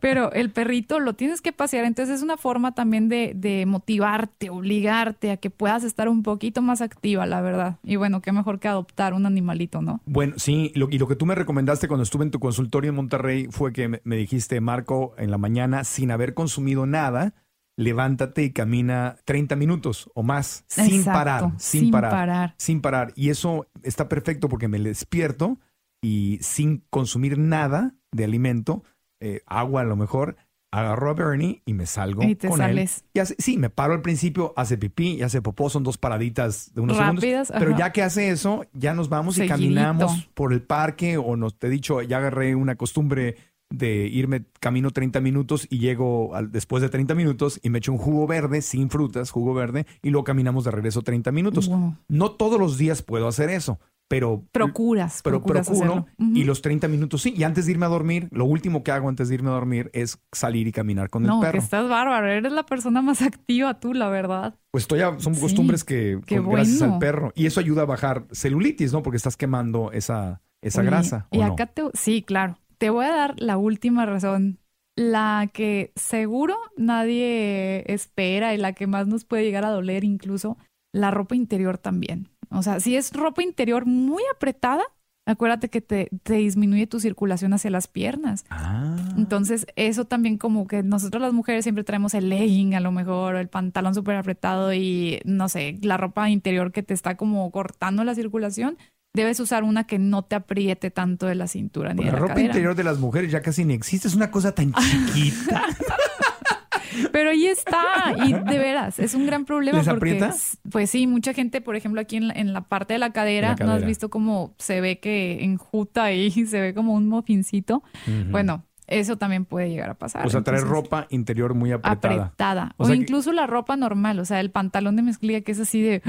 pero el perrito lo tienes que pasear, entonces es una forma también de, de motivarte, obligarte a que puedas estar un poquito más activa, la verdad. Y bueno, qué mejor que adoptar un animalito, ¿no? Bueno, sí, lo- y lo que tú me recomendaste cuando estuve en tu consultorio en Monterrey fue que me, me dijiste, Marco, en la mañana, sin haber consumido nada, levántate y camina 30 minutos o más, sin Exacto, parar, sin, sin parar, parar. sin parar. Y eso está perfecto porque me despierto y sin consumir nada de alimento, eh, agua a lo mejor, agarro a Bernie y me salgo Y te con sales. él. Y hace- sí, me paro al principio, hace pipí y hace popó, son dos paraditas de unos Rápidas, segundos. Pero ya que hace eso, ya nos vamos y caminamos por el parque o nos te he dicho, ya agarré una costumbre de irme camino 30 minutos y llego al- después de 30 minutos y me echo un jugo verde sin frutas, jugo verde, y luego caminamos de regreso 30 minutos. Wow. No todos los días puedo hacer eso, pero Procuras, pero procuras procuro y los 30 minutos sí. Y antes de irme a dormir, lo último que hago antes de irme a dormir es salir y caminar con No, el que perro. estás bárbaro, eres la persona más [LAUGHS] activa tú, la verdad. Pues estoy a- son Sí, costumbres que gracias al perro. Y eso ayuda a bajar celulitis, ¿no? Porque estás quemando esa, esa Oye, grasa. ¿o Y no? acá te, sí, claro. Te voy a dar la última razón, la que seguro nadie espera y la que más nos puede llegar a doler incluso, la ropa interior también. O sea, si es ropa interior muy apretada, acuérdate que te, te disminuye tu circulación hacia las piernas. Ah. Entonces, eso también como que nosotros las mujeres siempre traemos el legging a lo mejor, o el pantalón súper apretado y no sé, la ropa interior que te está como cortando la circulación. Debes usar una que no te apriete tanto de la cintura ni la de la ropa cadera. interior de las mujeres ya casi ni existe. Es una cosa tan chiquita. [LAUGHS] Pero ahí está, y de veras, es un gran problema ¿Les porque, aprieta? pues sí, mucha gente, por ejemplo, aquí en la, en la parte de la cadera, La ¿no has visto cómo se ve que enjuta ahí, [LAUGHS] se ve como un mofincito? Bueno, eso también puede llegar a pasar. o sea, traer Entonces, ropa interior muy apretada. apretada. O O, sea que- incluso la ropa normal, o sea, el pantalón de mezclilla que es así de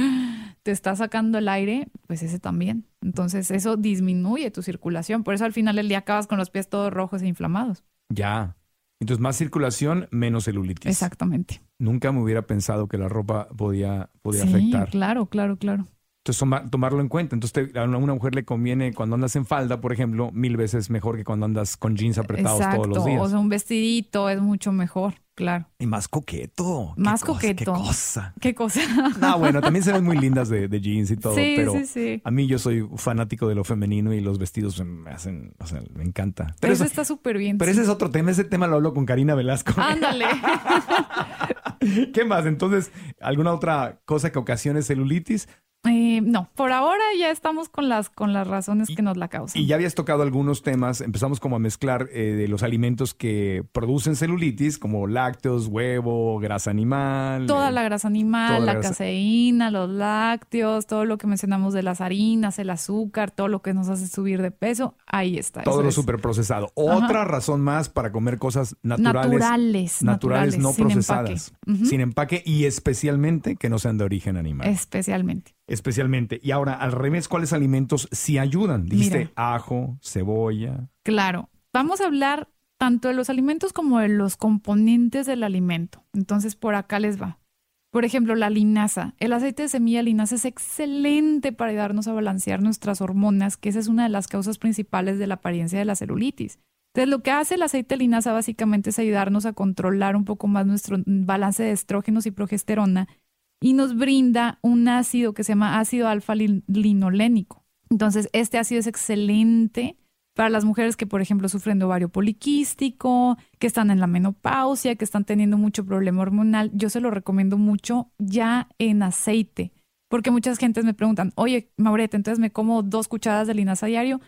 te está sacando el aire, pues ese también. Entonces, eso disminuye tu circulación. Por eso al final del día acabas con los pies todos rojos e inflamados. Ya. Entonces, más circulación, menos celulitis. Exactamente. Nunca me hubiera pensado que la ropa podía, podía sí, afectar. claro, claro, claro. Entonces, toma- tomarlo en cuenta. Entonces, te- a una mujer le conviene cuando andas en falda, por ejemplo, mil veces mejor que cuando andas con jeans apretados Exacto. todos los días. O sea, un vestidito es mucho mejor, claro. y más coqueto. Qué Más cosa, coqueto. Qué cosa. ¿Qué cosa? [LAUGHS] No, bueno, también se ven muy lindas de, de jeans y todo, sí, pero sí, sí. a mí yo soy fanático de lo femenino y los vestidos me hacen, o sea, me encanta. Pero, Pero eso está súper bien. pero ese es otro tema, ese tema lo hablo con Karina Velasco. Ándale. [LAUGHS] ¿Qué más? Entonces, ¿alguna otra cosa que ocasione celulitis? Eh, no, por ahora ya estamos con las, con las razones que nos la causan. Y ya habías tocado algunos temas, empezamos como a mezclar eh, de los alimentos que producen celulitis, como lácteos, huevo, grasa animal. Toda eh, la grasa animal, la la, grasa- caseína, los lácteos, todo lo que mencionamos de las harinas, el azúcar, todo lo que nos hace subir de peso, ahí está. todo lo es. superprocesado. Ajá. Otra razón más para comer cosas naturales. naturales, naturales, no sin procesadas, empaque. Sin empaque y especialmente que no sean de origen animal. Especialmente. Especialmente. Y ahora, al revés, ¿cuáles alimentos sí ayudan? Dijiste Mira. ajo, cebolla. Claro. Vamos a hablar tanto de los alimentos como de los componentes del alimento. Entonces, por acá les va. Por ejemplo, la linaza. El aceite de semilla de linaza es excelente para ayudarnos a balancear nuestras hormonas, que esa es una de las causas principales de la apariencia de la celulitis. Entonces, lo que hace el aceite de linaza básicamente es ayudarnos a controlar un poco más nuestro balance de estrógenos y progesterona y nos brinda un ácido que se llama ácido alfa-linolénico. Entonces, este ácido es excelente para las mujeres que, por ejemplo, sufren de ovario poliquístico, que están en la menopausia, que están teniendo mucho problema hormonal. Yo se lo recomiendo mucho ya en aceite, porque muchas gentes me preguntan, oye, Maureta, entonces me como dos cucharadas de linaza diario.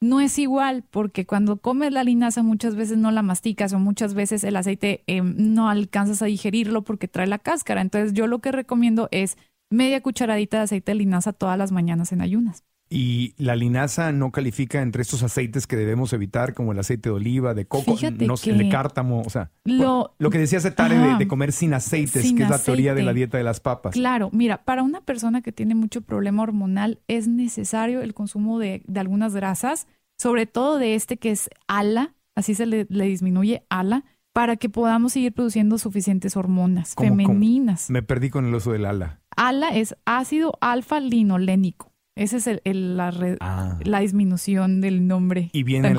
No es igual porque cuando comes la linaza muchas veces no la masticas o muchas veces el aceite eh, no alcanzas a digerirlo porque trae la cáscara. Entonces yo lo que recomiendo es media cucharadita de aceite de linaza todas las mañanas en ayunas. Y la linaza no califica entre estos aceites que debemos evitar, como el aceite de oliva, de coco, no el de cártamo, o sea, lo- lo que decía Cetare de, de comer sin aceites, Sin que es la teoría de la dieta de las papas. Claro, mira, para una persona que tiene mucho problema hormonal es necesario el consumo de, de algunas grasas, sobre todo de este que es ALA, así se le, le disminuye ALA, para que podamos seguir produciendo suficientes hormonas ¿Cómo- cómo? femeninas. Me perdí con el uso del ala. ALA es ácido alfa linolénico. Esa es el- el- la, re- Ah. la disminución del nombre Y viene tan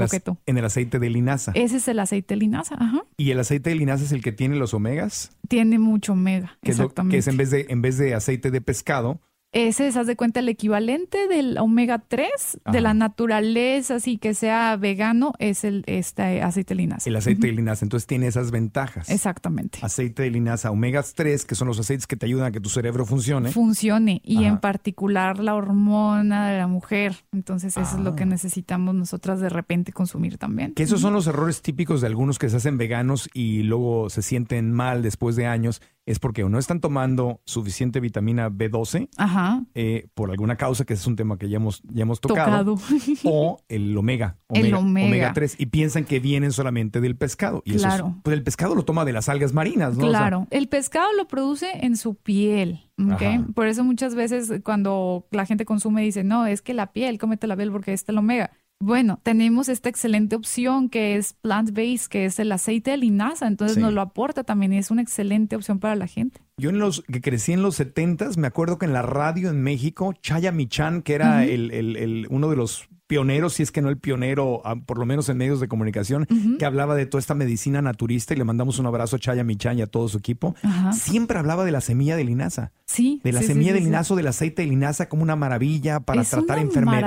en, el aceite de linaza. Ese es el aceite de linaza, ajá. Y el aceite de linaza es el que tiene los omegas, Tiene mucho omega, que es, lo- exactamente. que es en vez de en vez de aceite de pescado, Ese es, haz de cuenta, el equivalente del omega 3 de la naturaleza, así que sea vegano, es el este aceite de linaza. el aceite de linaza. Entonces tiene esas ventajas. Exactamente. Aceite de linaza, omegas 3, que son los aceites que te ayudan a que tu cerebro funcione. Funcione y Ajá. en particular la hormona de la mujer. Entonces, eso es lo que Ah. necesitamos nosotras de repente consumir también. Que esos son los errores típicos de algunos que se hacen veganos y luego se sienten mal después de años. Es porque o no están tomando suficiente vitamina B12 Ajá. eh, por alguna causa, que ese es un tema que ya hemos, ya hemos tocado. Tocado. [LAUGHS] O el omega, [LAUGHS] El omega. 3. Y piensan que vienen solamente del pescado. Y eso es- Claro. pues el pescado lo toma de las algas marinas, ¿no? O sea, Claro, el pescado lo produce en su piel, ¿ok? Ajá. Por eso muchas veces cuando la gente consume dice, no, es que la piel, cómete la piel porque está el omega. Bueno, tenemos esta excelente opción que es plant-based, que es el aceite de linaza, entonces Sí. nos lo aporta también y es una excelente opción para la gente. Yo en los que crecí en los 70s, me acuerdo que en la radio en México, Chaya Michan, que era el, el- el- uno de los pioneros, si es que no el pionero, ah, por lo menos en medios de comunicación, que hablaba de toda esta medicina naturista y le mandamos un abrazo a Chaya Michan y a todo su equipo. Ajá. Siempre hablaba de la semilla de linaza, Sí. de la sí, semilla sí, de linaza, o del aceite de linaza como una maravilla para Es tratar una enfermedades.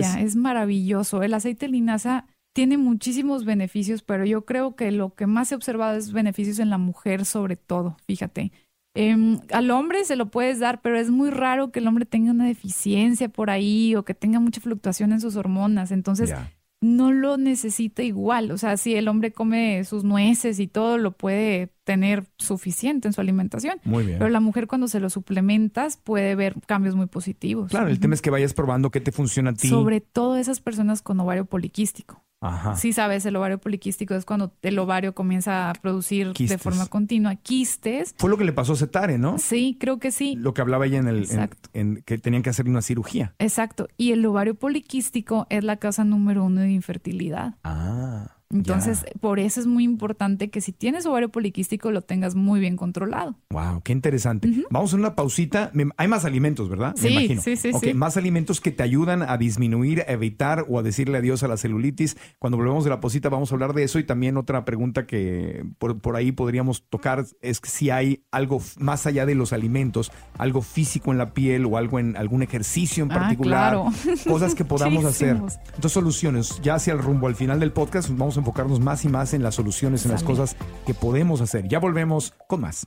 maravilla, es maravilloso. El aceite de linaza tiene muchísimos beneficios, pero yo creo que lo que más he observado es beneficios en la mujer sobre todo, fíjate. Em, al hombre se lo puedes dar, pero es muy raro que el hombre tenga una deficiencia por ahí o que tenga mucha fluctuación en sus hormonas. Entonces, no lo necesita igual. O sea, si el hombre come sus nueces y todo, lo puede tener suficiente en su alimentación. Muy bien. Pero la mujer cuando se lo suplementas puede ver cambios muy positivos. Claro, el tema es que vayas probando qué te funciona a ti. Sobre todo esas personas con ovario poliquístico. Ajá. Sí sabes, el ovario poliquístico es cuando el ovario comienza a producir de forma continua quistes. Fue lo que le pasó a Cetare, ¿no? Sí, creo que sí. Lo que hablaba ella en el en- Exacto. en que tenían que hacer una cirugía. Exacto. Y el ovario poliquístico es la causa número uno de infertilidad. Ah. Entonces, por eso es muy importante que si tienes ovario poliquístico lo tengas muy bien controlado. Wow, qué interesante. Vamos a una pausita. Hay más alimentos, ¿verdad? Sí, Me imagino. sí, sí, Ok, sí. más alimentos que te ayudan a disminuir, a evitar o a decirle adiós a la celulitis. Cuando volvemos de la pausita vamos a hablar de eso y también otra pregunta que por, por ahí podríamos tocar es que si hay algo más allá de los alimentos, algo físico en la piel o algo en algún ejercicio en Ah, particular, claro. cosas que [LAUGHS] podamos hacer. Entonces, soluciones. Ya hacia el rumbo al final del podcast, vamos a enfocarnos más y más en las soluciones, en las cosas que podemos hacer. Ya volvemos con más.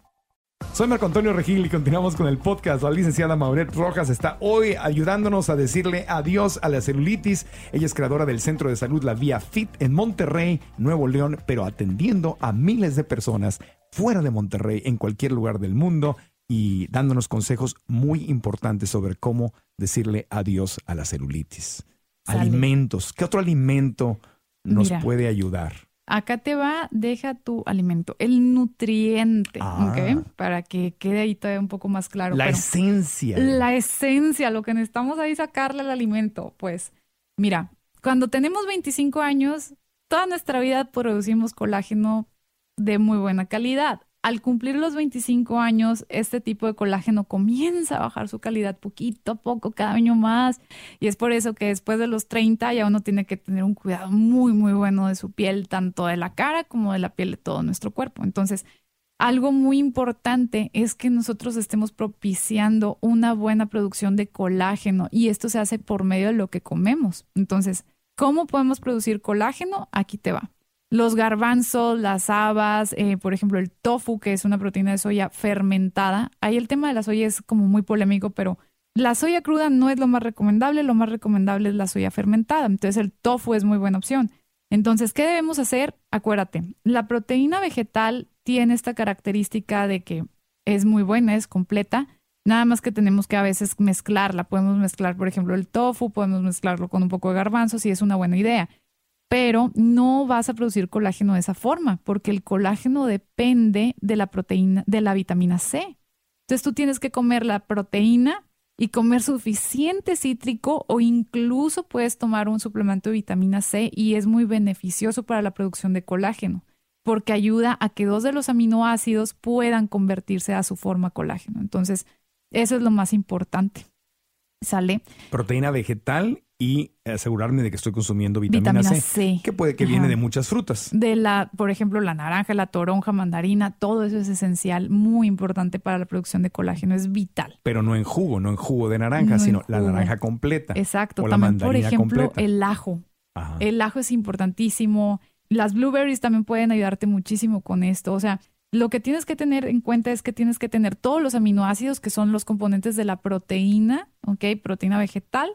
Soy Marco Antonio Regil y continuamos con el podcast. La licenciada Mauret Rojas está hoy ayudándonos a decirle adiós a la celulitis. Ella es creadora del Centro de Salud La Vía Fit en Monterrey, Nuevo León, pero atendiendo a miles de personas fuera de Monterrey, en cualquier lugar del mundo y dándonos consejos muy importantes sobre cómo decirle adiós a la celulitis. Sale. Alimentos. ¿Qué otro alimento nos Mira. puede ayudar? Acá te va, deja tu alimento, el nutriente, Ah. ¿ok? Para que quede ahí todavía un poco más claro. la pero- esencia. La esencia, lo que necesitamos ahí sacarle al alimento. Pues, mira, cuando tenemos 25 años, toda nuestra vida producimos colágeno de muy buena calidad. Al cumplir los 25 años, este tipo de colágeno comienza a bajar su calidad poquito a poco, cada año más. Y es por eso que después de los 30 ya uno tiene que tener un cuidado muy, muy bueno de su piel, tanto de la cara como de la piel de todo nuestro cuerpo. Entonces, algo muy importante es que nosotros estemos propiciando una buena producción de colágeno y esto se hace por medio de lo que comemos. Entonces, ¿cómo podemos producir colágeno? Aquí te va. Los garbanzos, las habas, eh, por ejemplo, el tofu, que es una proteína de soya fermentada. Ahí el tema de la soya es como muy polémico, pero La soya cruda no es lo más recomendable, lo más recomendable es la soya fermentada. Entonces el tofu es muy buena opción. Entonces, ¿qué debemos hacer? Acuérdate, la proteína vegetal tiene esta característica de que es muy buena, es completa, nada más que tenemos que a veces mezclarla. Podemos mezclar, por ejemplo, el tofu, podemos mezclarlo con un poco de garbanzo, si es una buena idea. Pero no vas a producir colágeno de esa forma, porque el colágeno depende de la proteína, de la vitamina C. Entonces tú tienes que comer la proteína y comer suficiente cítrico o incluso puedes tomar un suplemento de vitamina C y es muy beneficioso para la producción de colágeno porque ayuda a que dos de los aminoácidos puedan convertirse a su forma colágeno. Entonces, eso es lo más importante. ¿Sale? Proteína vegetal y asegurarme de que estoy consumiendo vitamina, C, que puede que viene de muchas frutas. De la, por ejemplo, la naranja, la toronja, mandarina, todo eso es esencial, muy importante para la producción de colágeno, es vital. Pero no en jugo, no en jugo de naranja, sino la naranja completa. Exacto, también por ejemplo el ajo. El ajo es importantísimo. Las blueberries también pueden ayudarte muchísimo con esto, o sea, lo que tienes que tener en cuenta es que tienes que tener todos los aminoácidos que son los componentes de la proteína, ¿ok? Proteína vegetal,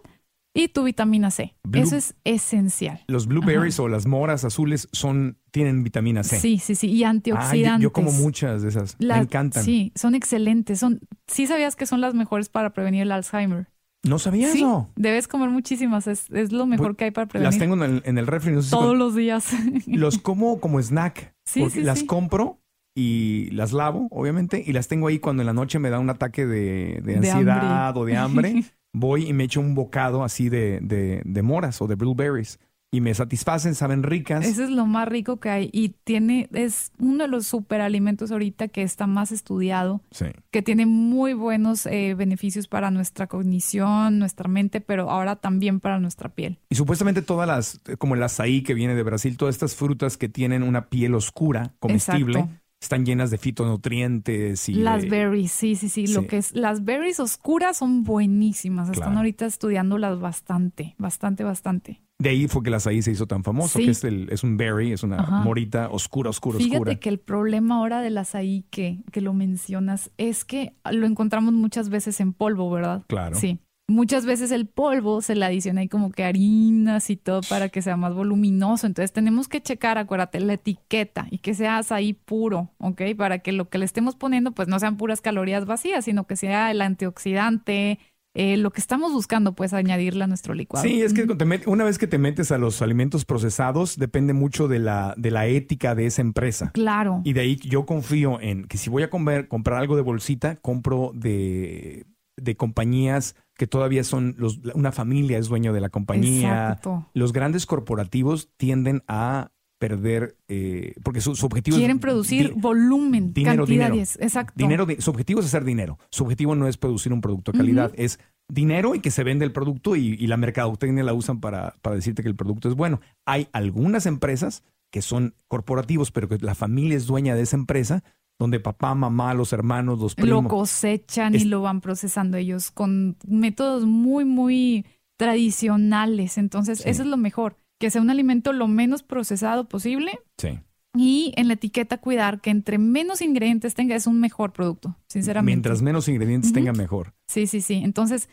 y tu vitamina C. Eso es esencial. Los blueberries o las moras azules son tienen vitamina C. Sí, sí, sí, y antioxidantes. yo, como muchas de esas. Me encantan. Sí, son excelentes. Son sí sabías que son las mejores para prevenir el Alzheimer. No sabía eso. Debes comer muchísimas, es, lo mejor que hay para prevenir. Las tengo en el, en el refri. Todos los días. [LAUGHS] Los como como snack. Sí, sí, las compro y las lavo, obviamente, y las tengo ahí cuando en la noche me da un ataque de, de ansiedad o de hambre. [LAUGHS] voy y me echo un bocado así de, de, moras o de blueberries y me satisfacen, saben ricas. Eso es lo más rico que hay y tiene, es uno de los superalimentos ahorita que está más estudiado, que tiene muy buenos eh, beneficios para nuestra cognición, nuestra mente, pero ahora también para nuestra piel. Y supuestamente todas las, como el azaí que viene de Brasil, todas estas frutas que tienen una piel oscura, comestible están llenas de fitonutrientes y las berries, sí, sí, sí, lo que es las berries oscuras son buenísimas. Están ahorita estudiándolas bastante, bastante, bastante. De ahí fue que el azaí se hizo tan famoso, que es, el, es un berry, es una morita oscura, oscura, Fíjate oscura. Fíjate que el problema ahora del azaí que, que lo mencionas es que lo encontramos muchas veces en polvo, ¿verdad? Claro. Sí. Muchas veces el polvo se le adiciona ahí como que harinas y todo para que sea más voluminoso. Entonces tenemos que checar, acuérdate, la etiqueta y que sea ahí puro, ¿ok? Para que lo que le estemos poniendo pues no sean puras calorías vacías, sino que sea el antioxidante, eh, lo que estamos buscando, pues, añadirle a nuestro licuado. Sí, es que una vez que te metes a los alimentos procesados, depende mucho de la, de la ética de esa empresa. Claro. Y de ahí yo confío en que si voy a comer, comprar algo de bolsita, compro de, de compañías que todavía son los, una familia es dueño de la compañía. Los grandes corporativos tienden a perder, eh, porque su, objetivo Quieren producir volumen, dinero, cantidades. Exacto. Dinero, su objetivo es hacer dinero. Su objetivo no es producir un producto de calidad, es dinero y que se vende el producto y, y la mercadotecnia la usan para, para decirte que el producto es bueno. Hay algunas empresas que son corporativos, pero que la familia es dueña de esa empresa, donde papá, mamá, los hermanos, los primos. Lo cosechan y lo van procesando ellos con métodos muy, muy tradicionales. Entonces, eso es lo mejor, que sea un alimento lo menos procesado posible. Sí. Y en la etiqueta cuidar que entre menos ingredientes tenga es un mejor producto, sinceramente. Mientras menos ingredientes tenga, mejor. Sí, sí, sí. Entonces,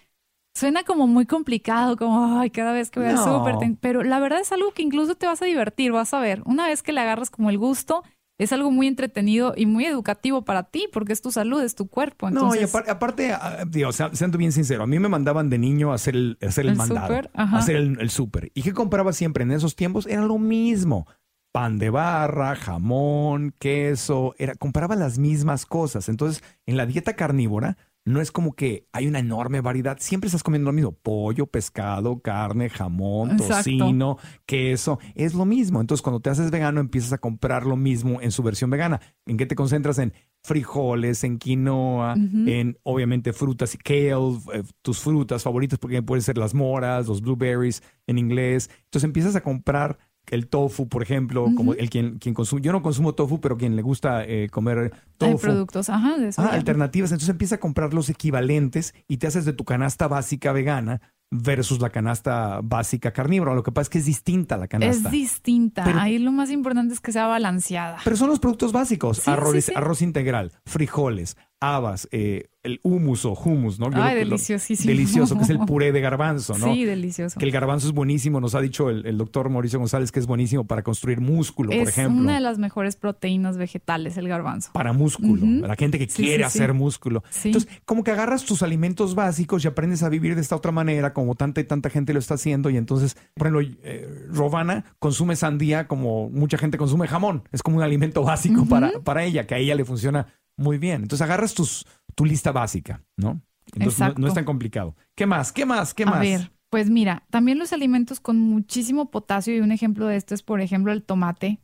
suena como muy complicado, como, ay, cada vez que voy al súper. Pero la verdad es algo que incluso te vas a divertir, vas a ver. Una vez que le agarras como el gusto, es algo muy entretenido y muy educativo para ti, porque es tu salud, es tu cuerpo. No, y aparte, ah, digo, siendo bien sincero, a mí me mandaban de niño a hacer el, hacer el, mandado, hacer el, súper. ¿Y qué compraba siempre en esos tiempos? Era lo mismo. Pan de barra, jamón, queso, era, compraba las mismas cosas. Entonces, en la dieta carnívora, no es como que hay una enorme variedad. Siempre estás comiendo lo mismo. Pollo, pescado, carne, jamón, tocino, queso. Es lo mismo. Entonces, cuando te haces vegano, empiezas a comprar lo mismo en su versión vegana. ¿En qué te concentras? En frijoles, en quinoa, en obviamente frutas, kale, eh, tus frutas favoritas, porque pueden ser las moras, los blueberries en inglés. Entonces empiezas a comprar el tofu, por ejemplo, como el quien, quien consume, yo no consumo tofu, pero quien le gusta eh, comer tofu. Hay productos, ajá, de ah, alternativas. Entonces empieza a comprar los equivalentes y te haces de tu canasta básica vegana versus la canasta básica carnívora. Lo que pasa es que es distinta la canasta. Es distinta. Ahí lo más importante es que sea balanceada. Pero son los productos básicos. arroz, arroz integral, frijoles, habas, eh, el humus o hummus, ¿no? Yo Ay, lo- lo- deliciosísimo. delicioso, que es el puré de garbanzo, ¿no? [LAUGHS] Sí, delicioso. Que el garbanzo es buenísimo, nos ha dicho el, el doctor Mauricio González que es buenísimo para construir músculo, por es ejemplo. una de las mejores proteínas vegetales, el garbanzo. Para músculo, Ujú. la gente que Sí, quiere sí, sí. hacer músculo. Entonces, como que agarras tus alimentos básicos y aprendes a vivir de esta otra manera, como tanta y tanta gente lo está haciendo. Y entonces, por ejemplo, eh, Robana consume sandía como mucha gente consume jamón. Es como un alimento básico para, para ella, que a ella le funciona muy bien. Entonces, agarras tus, tu lista básica, ¿no? Entonces, no, es tan complicado. ¿Qué más? ¿Qué más? ¿Qué A más? ver, pues mira, también los alimentos con muchísimo potasio y un ejemplo de esto es, por ejemplo, el tomate.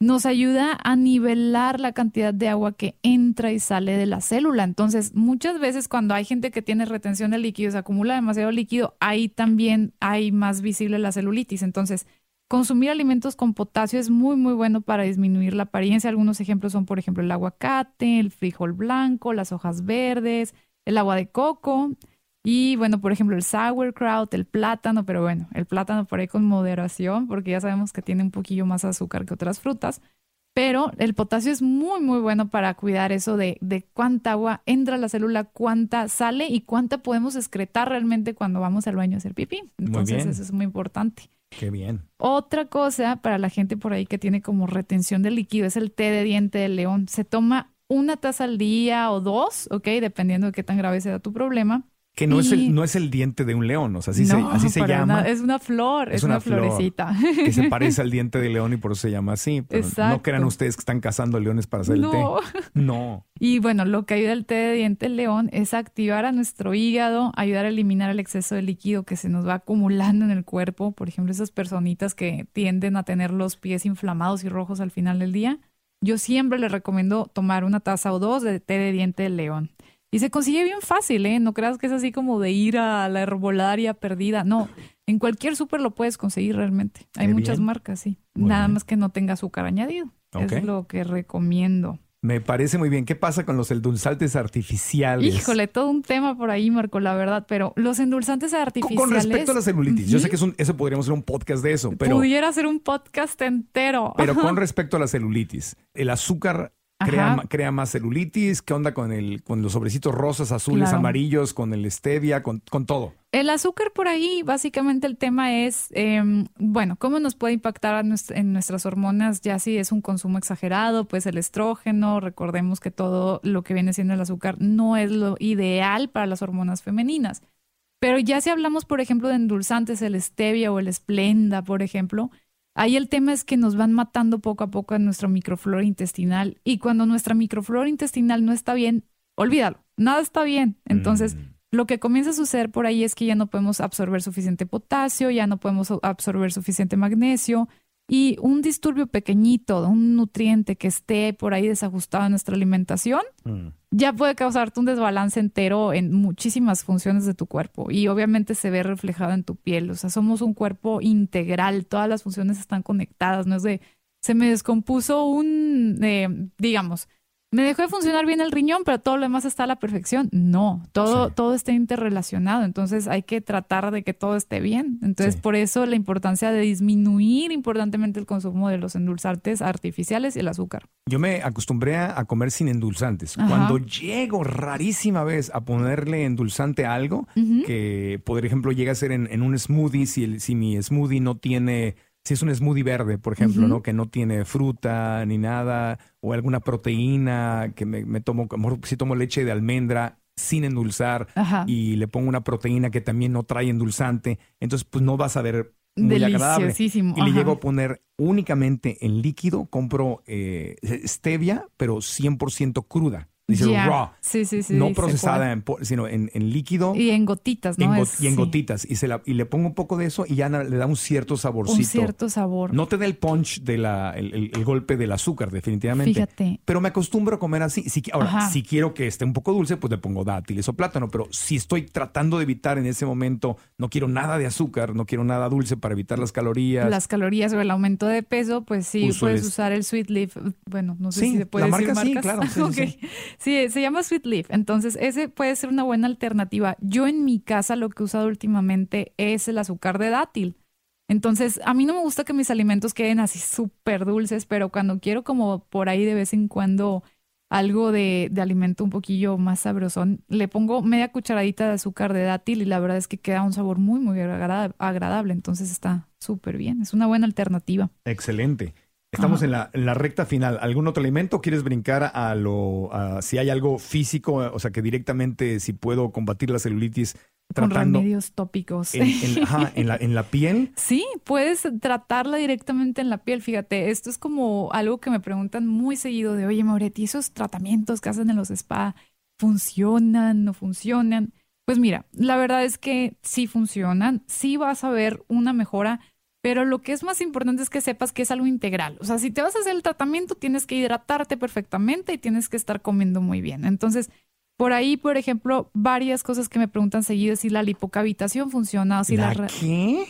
Nos ayuda a nivelar la cantidad de agua que entra y sale de la célula. Entonces, muchas veces cuando hay gente que tiene retención de líquidos, acumula demasiado líquido, ahí también hay más visible la celulitis. Entonces, consumir alimentos con potasio es muy, muy bueno para disminuir la apariencia. Algunos ejemplos son, por ejemplo, el aguacate, el frijol blanco, las hojas verdes, el agua de coco. Y bueno, por ejemplo, el sauerkraut, el plátano, pero bueno, el plátano por ahí con moderación, porque ya sabemos que tiene un poquillo más azúcar que otras frutas. Pero el potasio es muy, muy bueno para cuidar eso de, de cuánta agua entra a la célula, cuánta sale y cuánta podemos excretar realmente cuando vamos al baño a hacer pipí. Entonces, eso es muy importante. Qué bien. Otra cosa para la gente por ahí que tiene como retención de líquido es el té de diente de león. Se toma una taza al día o dos, ¿ok? Dependiendo de qué tan grave sea tu problema. Que no, es el, no es el diente de un león, o sea, así se, No, así se llama. Es una flor, Es es, una una, flor. florecita. que se [LAUGHS] parece al diente de león y por eso se llama así. Pero no Exacto. crean ustedes que están cazando leones para hacer No. el té. [LAUGHS] No. Y bueno, lo que ayuda el té de diente de león es activar a nuestro hígado, ayudar a eliminar el exceso de líquido que se nos va acumulando en el cuerpo. Por ejemplo, esas personitas que tienden a tener los pies inflamados y rojos al final del día. Yo siempre les recomiendo tomar una taza o dos de té de diente de león. Y se consigue bien fácil, ¿eh? No creas que es así como de ir a la herbolaria perdida. No, en cualquier súper lo puedes conseguir realmente. Hay Qué muchas bien. marcas, sí. Muy Nada bien. más que no tenga azúcar añadido. Es lo que recomiendo. Me parece muy bien. ¿Qué pasa con los endulzantes artificiales? Híjole, todo un tema por ahí, Marco, la verdad, pero los endulzantes artificiales. con respecto a la celulitis, yo sé que es un- eso podríamos hacer un podcast de eso, pero, Pudiera ser un podcast entero. pero con respecto a la celulitis, el azúcar crea, crea más celulitis. ¿Qué onda con, el, con los sobrecitos rosas, azules, Claro. amarillos, con el stevia, con, con todo? El azúcar por ahí, básicamente el tema es, em, bueno, cómo nos puede impactar en nuestras hormonas, ya si es un consumo exagerado, pues el estrógeno, recordemos que todo lo que viene siendo el azúcar no es lo ideal para las hormonas femeninas. Pero ya si hablamos, por ejemplo, de endulzantes, el stevia o el splenda, por ejemplo, ahí el tema es que nos van matando poco a poco a nuestra microflora intestinal y cuando nuestra microflora intestinal no está bien, olvídalo, nada está bien. Entonces, Mm. lo que comienza a suceder por ahí es que ya no podemos absorber suficiente potasio, ya no podemos absorber suficiente magnesio y un disturbio pequeñito, un nutriente que esté por ahí desajustado en nuestra alimentación, Mm. ya puede causarte un desbalance entero en muchísimas funciones de tu cuerpo y obviamente se ve reflejado en tu piel. O sea, somos un cuerpo integral, todas las funciones están conectadas, no es de, se me descompuso un, eh, digamos, me dejó de funcionar bien el riñón, pero todo lo demás está a la perfección. No, todo, Sí. todo está interrelacionado, entonces hay que tratar de que todo esté bien. Entonces, Sí. por eso la importancia de disminuir importantemente el consumo de los endulzantes artificiales y el azúcar. Yo me acostumbré a comer sin endulzantes. Ajá. Cuando llego rarísima vez a ponerle endulzante a algo, que por ejemplo llega a ser en, en un smoothie, si, el- si mi smoothie no tiene, si es un smoothie verde, por ejemplo. ¿no? Que no tiene fruta ni nada, o alguna proteína, que me, me tomo, si tomo leche de almendra sin endulzar Ajá. y le pongo una proteína que también no trae endulzante, entonces pues no vas a ver muy agradable. Deliciosísimo. Y le ajá. llego a poner únicamente en líquido, compro eh, stevia, pero 100% cruda. Dice raw, Sí, sí, sí. no procesada, en sino en, en líquido Y en gotitas, ¿no? en go- Es- y en sí, gotitas. Y, se la, y le pongo un poco de eso y ya le da un cierto saborcito. Un cierto sabor. No te da el punch, de la, el, el- el golpe del azúcar, definitivamente. Fíjate. Pero me acostumbro a comer así. Si, ahora, Ajá. si quiero que esté un poco dulce, pues le pongo dátiles o plátano. Pero si estoy tratando de evitar en ese momento, no quiero nada de azúcar, no quiero nada dulce para evitar las calorías. Las calorías o el aumento de peso, pues sí, Uso puedes el- usar el Sweet Leaf. Bueno, no sé Sí, si se puede la decir marca sí, marcas. claro, sí, sí, [LAUGHS] Ok. sí. Sí, se llama Sweet Leaf. Entonces, ese puede ser una buena alternativa. Yo en mi casa lo que he usado últimamente es el azúcar de dátil. Entonces, a mí no me gusta que mis alimentos queden así súper dulces, pero cuando quiero como por ahí de vez en cuando algo de, de alimento un poquillo más sabrosón, le pongo media cucharadita de azúcar de dátil y la verdad es que queda un sabor muy, muy agrada- agradable. Entonces está súper bien. Es una buena alternativa. Excelente. Estamos Ajá. en la, en la recta final. ¿Algún otro alimento? ¿Quieres brincar a lo, a si hay algo físico? O sea, que directamente si puedo combatir la celulitis Con tratando remedios tópicos. en, en- [LAUGHS] ajá, en la, en la piel. Sí, puedes tratarla directamente en la piel. Fíjate, esto es como algo que me preguntan muy seguido de, oye, Moretti, ¿esos tratamientos que hacen en los spa funcionan, no funcionan? Pues mira, la verdad es que sí funcionan, sí vas a ver una mejora, pero lo que es más importante es que sepas que es algo integral. O sea, si te vas a hacer el tratamiento, tienes que hidratarte perfectamente y tienes que estar comiendo muy bien. Entonces, por ahí, por ejemplo, varias cosas que me preguntan seguido, si la lipocavitación funciona o si la, ¿La ra- qué?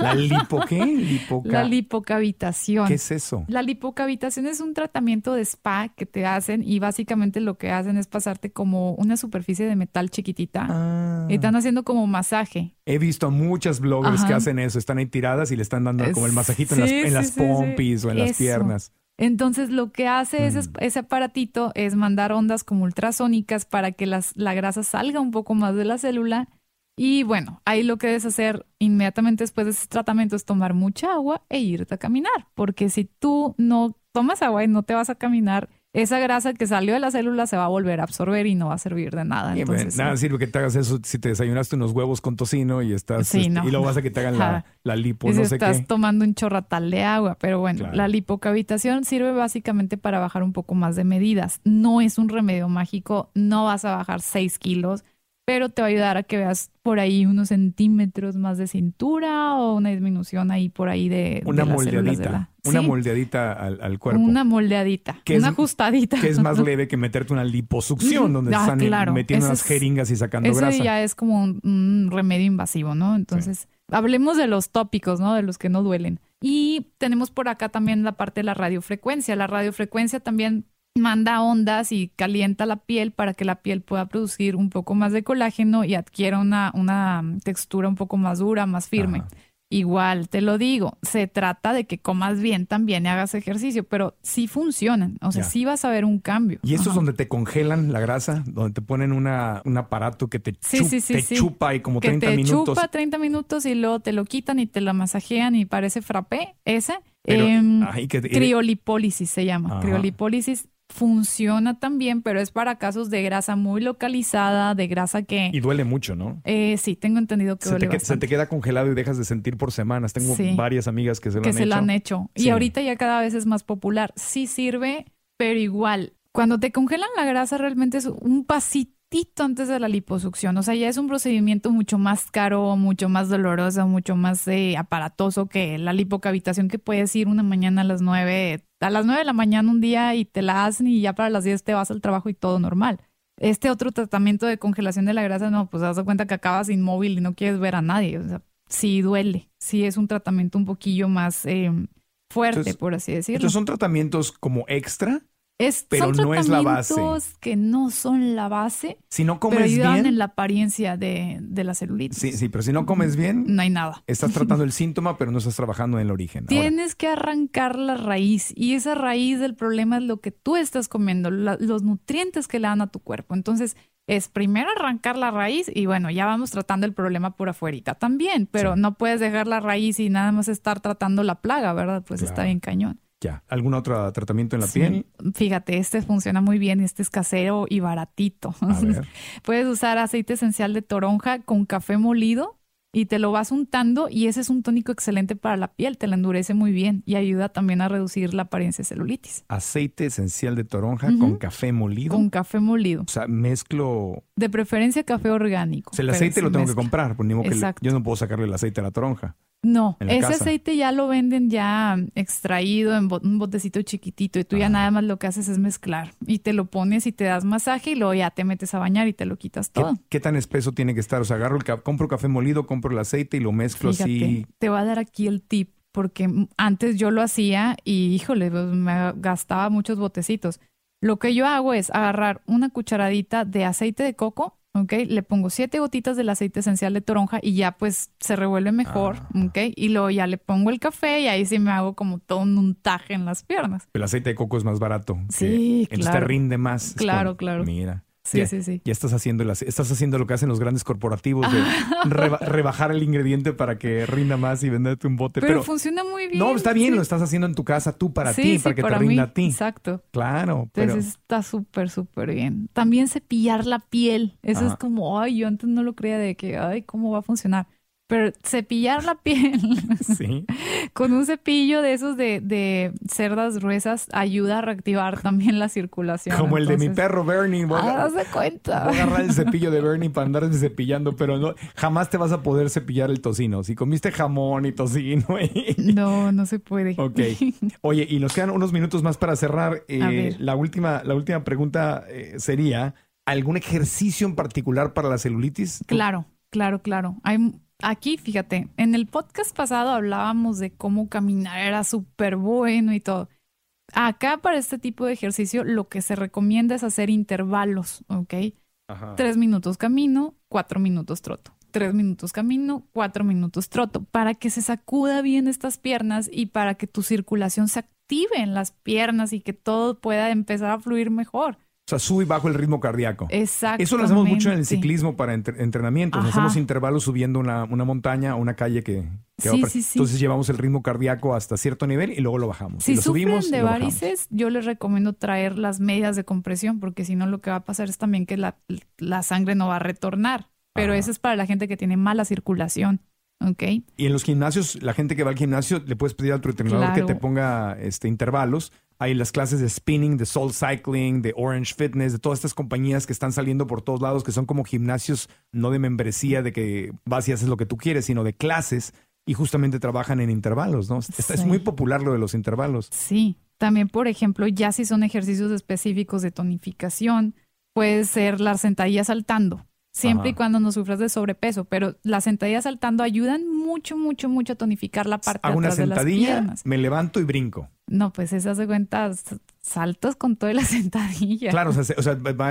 ¿La lipo qué? Lipoca- [LAUGHS] la lipocavitación. ¿Qué es eso? La lipocavitación es un tratamiento de spa que te hacen y básicamente lo que hacen es pasarte como una superficie de metal chiquitita Ah. y están haciendo como masaje. He visto a muchas bloggers Ajá. que hacen eso. Están ahí tiradas y le están dando como el masajito en las, Sí, en sí, las sí, sí. pompis o en las piernas. Entonces lo que hace ese, Mm. ese aparatito es mandar ondas como ultrasónicas para que las, la grasa salga un poco más de la célula. Y bueno, ahí lo que debes hacer inmediatamente después de ese tratamiento es tomar mucha agua e irte a caminar. Porque si tú no tomas agua y no te vas a caminar, esa grasa que salió de la célula se va a volver a absorber y no va a servir de nada. Y, Entonces, bueno, nada sirve que te hagas eso si te desayunaste unos huevos con tocino y estás Sí, este, no. y luego vas a que te hagan la, la lipo, y si no sé estás qué. tomando un chorratal de agua. Pero bueno, Claro. la lipocavitación sirve básicamente para bajar un poco más de medidas. No es un remedio mágico, no vas a bajar 6 kilos, pero te va a ayudar a que veas por ahí unos centímetros más de cintura o una disminución ahí por ahí de, Una de de moldeadita, la- una Sí, moldeadita al, al cuerpo. Una moldeadita, Que es- una ajustadita. que es más [LAUGHS] leve que meterte una liposucción, donde Ah, están claro. metiendo unas jeringas y sacando Ese grasa. ya es como un, un remedio invasivo, ¿no? Entonces, hablemos de los tópicos, ¿no? De los que no duelen. Y tenemos por acá también la parte de la radiofrecuencia. La radiofrecuencia también manda ondas y calienta la piel para que la piel pueda producir un poco más de colágeno y adquiera una, una textura un poco más dura, más firme. Ajá. Igual, te lo digo, se trata de que comas bien también y hagas ejercicio, pero sí funcionan, o sea, Ya. sí vas a ver un cambio. Y eso es donde te congelan la grasa, donde te ponen una, un aparato que te, Sí, chup- sí, sí, te chupa y como que 30 te minutos. chupa 30 minutos y luego te lo quitan y te lo masajean y parece frappé, ese. Pero, Em, ay, que- criolipólisis se llama. Ajá. Criolipólisis funciona también, pero es para casos de grasa muy localizada, de grasa que... y duele mucho, ¿no? eh, sí, tengo entendido que Se duele te, que- se te queda congelado y dejas de sentir por semanas. Tengo Sí. varias amigas que se lo que han se hecho. la han hecho. Sí. Y ahorita ya cada vez es más popular. Sí sirve, pero igual, cuando te congelan la grasa realmente es un pasitito antes de la liposucción. O sea, ya es un procedimiento mucho más caro, mucho más doloroso, mucho más eh, aparatoso que la lipocavitación que puedes ir una mañana a las nueve, a las nueve de la mañana un día y te la hacen y ya para las 10 te vas al trabajo y todo normal. Este otro tratamiento de congelación de la grasa, no, pues te das cuenta que acabas inmóvil y no quieres ver a nadie. O sea, sí duele. Sí es un tratamiento un poquillo más eh, fuerte, Entonces- por así decirlo. Son tratamientos como extra. Es- pero son no es la base. tratamientos que no son la base, Si no pero comes ayudan bien. en la apariencia de, de la celulitis. Sí, sí, pero si no comes bien, No hay nada. estás [LAUGHS] tratando el síntoma, pero no estás trabajando en el origen. Ahora, Tienes que arrancar la raíz y esa raíz del problema es lo que tú estás comiendo, la- los nutrientes que le dan a tu cuerpo. Entonces, es primero arrancar la raíz y bueno, ya vamos tratando el problema por afuerita también, pero Sí. no puedes dejar la raíz y nada más estar tratando la plaga, ¿verdad? Pues está bien cañón. Ya. ¿Algún otro tratamiento en la Sí. piel? Fíjate, este funciona muy bien, este es casero y baratito. A ver. [LAUGHS] Puedes usar aceite esencial de toronja con café molido y te lo vas untando y ese es un tónico excelente para la piel, te la endurece muy bien y ayuda también a reducir la apariencia de celulitis. Aceite esencial de toronja con café molido. Con café molido, O sea, mezclo. de preferencia café orgánico. O sea, el aceite lo tengo que comprar, por ni modo que yo no puedo sacarle el aceite a la toronja. No, ese casa. aceite ya lo venden ya extraído en bo- un botecito chiquitito y tú ya nada más lo que haces es mezclar y te lo pones y te das masaje y luego ya te metes a bañar y te lo quitas ¿Qué, todo. qué tan espeso tiene que estar? O sea, agarro el ca- compro café molido, compro el aceite y lo mezclo Fíjate, así. te voy a dar aquí el tip, porque antes yo lo hacía y, híjole, pues, me gastaba muchos botecitos. Lo que yo hago es agarrar una cucharadita de aceite de coco, ¿ok? Le pongo siete gotitas del aceite esencial de toronja y ya pues se revuelve mejor, Ah. ¿ok? Y luego ya le pongo el café y ahí sí me hago como todo un untaje en las piernas. El aceite de coco es más barato. que- Sí, Entonces claro. te rinde más. Claro, claro. Mira. Sí, ya, sí, sí. Ya estás haciendo, ace- estás haciendo lo que hacen los grandes corporativos de [LAUGHS] reba- rebajar el ingrediente para que rinda más y venderte un bote. Pero, Pero, funciona muy bien. no, está bien, sí. lo estás haciendo en tu casa tú para Sí, ti, sí, para que para te rinda mí. a ti. Exacto. Claro, pero Entonces está súper, súper bien. También cepillar la piel. Eso Ajá. es como, ay, yo antes no lo creía de que, ay, ¿cómo va a funcionar? Pero cepillar la piel [LAUGHS] sí. [LAUGHS] con un cepillo de esos de, de cerdas gruesas ayuda a reactivar también la circulación. Como el de mi perro Bernie. Voy a, Ah, cuenta. voy a agarrar el cepillo de [LAUGHS] Bernie para andarse cepillando, pero no, jamás te vas a poder cepillar el tocino. Si comiste jamón y tocino. y- No, no se puede. Ok. Oye, y nos quedan unos minutos más para cerrar. Eh, la, última, la última pregunta eh, sería, ¿algún ejercicio en particular para la celulitis? Claro, claro, claro. Hay, aquí, fíjate, en el podcast pasado hablábamos de cómo caminar era súper bueno y todo. Acá para este tipo de ejercicio lo que se recomienda es hacer intervalos, ¿ok? Ajá. Tres minutos camino, cuatro minutos troto. Tres minutos camino, cuatro minutos troto, para que se sacuda bien estas piernas y para que tu circulación se active en las piernas y que todo pueda empezar a fluir mejor. O sea, sube y bajo el ritmo cardíaco. Exacto. Eso lo hacemos mucho en el ciclismo para entre- entrenamientos. Ajá. Hacemos intervalos subiendo una, una montaña o una calle que, que va Sí, para- sí, sí. Entonces llevamos el ritmo cardíaco hasta cierto nivel y luego lo bajamos. Si y lo sufren subimos de varices, yo les recomiendo traer las medias de compresión, porque si no lo que va a pasar es también que la, la sangre no va a retornar. Pero Ajá. eso es para la gente que tiene mala circulación, ¿ok? Y en los gimnasios, la gente que va al gimnasio, le puedes pedir a tu entrenador que Claro. te ponga este, intervalos. Hay las clases de spinning, de soul cycling, de Orange Fitness, de todas estas compañías que están saliendo por todos lados, que son como gimnasios no de membresía, de que vas y haces lo que tú quieres, sino de clases y justamente trabajan en intervalos, ¿no? Es muy popular lo de los intervalos. Sí. También, por ejemplo, ya si son ejercicios específicos de tonificación, puede ser las sentadillas saltando, siempre Ajá. y cuando no sufras de sobrepeso. Pero las sentadillas saltando ayudan mucho, mucho, mucho a tonificar la parte de Hago una atrás de las sentadilla, piernas. me levanto y brinco. No, pues esas de cuenta, s- saltos con toda la [LAUGHS] sentadilla. Claro, o sea, o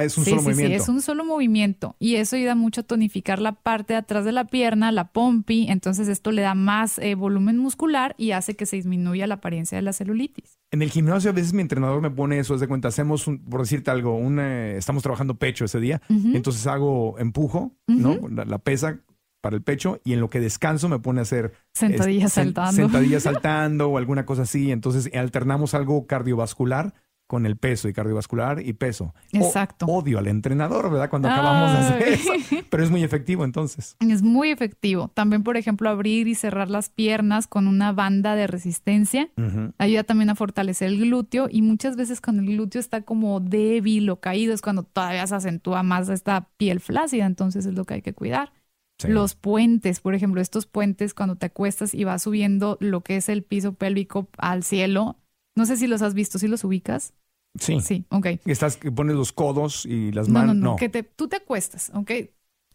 es un sí, solo sí, movimiento. Sí, es un solo movimiento y eso ayuda mucho a tonificar la parte de atrás de la pierna, la pompi, entonces esto le da más eh, volumen muscular y hace que se disminuya la apariencia de la celulitis. En el gimnasio a veces mi entrenador me pone eso, es de cuenta, hacemos, un- por decirte algo, un, eh, estamos trabajando pecho ese día, entonces hago empujo, ¿no? La, la pesa para el pecho y en lo que descanso me pone a hacer Sentadillas es- sen- saltando. sentadillas [LAUGHS] saltando o alguna cosa así, entonces alternamos algo cardiovascular con el peso y cardiovascular y peso. O- Exacto. odio al entrenador, ¿verdad? Cuando acabamos de hacer eso, pero es muy efectivo entonces. Es muy efectivo. También, por ejemplo, abrir y cerrar las piernas con una banda de resistencia. Ayuda también a fortalecer el glúteo y muchas veces cuando el glúteo está como débil o caído es cuando todavía se acentúa más esta piel flácida, entonces es lo que hay que cuidar. Sí. Los puentes, por ejemplo, estos puentes cuando te acuestas y vas subiendo lo que es el piso pélvico al cielo. No sé si los has visto, si los ubicas. Sí. Sí, ok. Estás, pones los codos y las No, no, manos. no, que te, tú te acuestas, ok.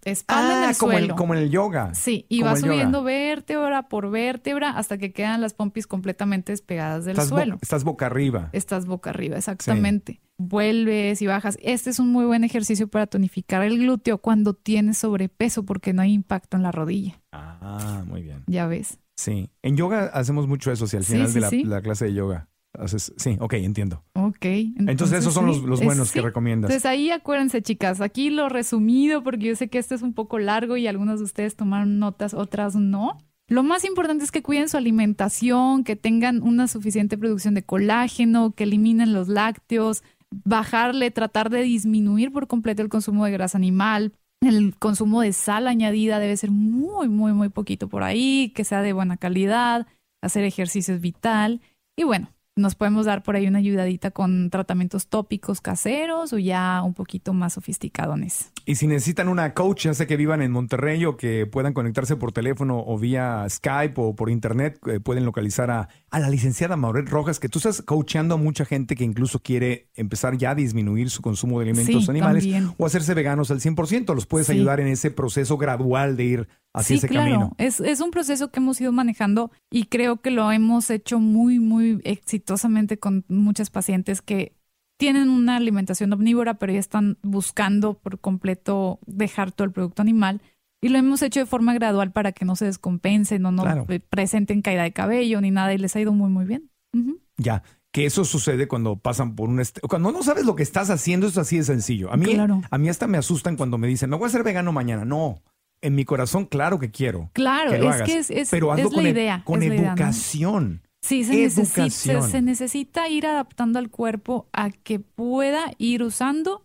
Espalda en Ah, el como, suelo. el, como en el yoga. Sí, y vas yoga. subiendo vértebra por vértebra hasta que quedan las pompis completamente despegadas del Estás, bo- suelo. estás boca arriba. Estás boca arriba, exactamente. Vuelves y bajas. Este es un muy buen ejercicio para tonificar el glúteo cuando tienes sobrepeso porque no hay impacto en la rodilla. Ah, muy bien. Ya ves. Sí. En yoga hacemos mucho eso, si al final sí, de la, la clase de yoga. Haces, sí, ok, entiendo. Ok. Entonces, esos son sí, los, los es- buenos que sí. recomiendas. Entonces ahí acuérdense, chicas, aquí lo resumido, porque yo sé que esto es un poco largo y algunos de ustedes tomaron notas, otras no. Lo más importante es que cuiden su alimentación, que tengan una suficiente producción de colágeno, que eliminen los lácteos, bajarle, tratar de disminuir por completo el consumo de grasa animal. El consumo de sal añadida debe ser muy, muy, muy poquito por ahí, que sea de buena calidad, hacer ejercicio es vital. Y bueno, nos podemos dar por ahí una ayudadita con tratamientos tópicos caseros o ya un poquito más sofisticadones. Y si necesitan una coach, ya sea que vivan en Monterrey o que puedan conectarse por teléfono o vía Skype o por internet, eh, pueden localizar a, a la licenciada Mauret Rojas, que tú estás coachando a mucha gente que incluso quiere empezar ya a disminuir su consumo de alimentos Sí, animales también. o hacerse veganos al 100%. Los puedes Sí. ayudar en ese proceso gradual de ir hacia ese claro. camino. Es, es un proceso que hemos ido manejando y creo que lo hemos hecho muy, muy exitosamente con muchas pacientes que tienen una alimentación omnívora, pero ya están buscando por completo dejar todo el producto animal. Y lo hemos hecho de forma gradual para que no se descompensen o no Claro. presenten caída de cabello ni nada y les ha ido muy, muy bien. Ya, que eso sucede cuando pasan por un... Cuando no sabes lo que estás haciendo, es así de sencillo. A mí, Claro. a mí hasta me asustan cuando me dicen, me voy a hacer vegano mañana. No, en mi corazón, claro que quiero. Claro, que lo es hagas, que es, es- pero hazlo es la con, e- idea. con es la idea, ¿no? Sí, se necesita, se, necesita ir adaptando al cuerpo a que pueda ir usando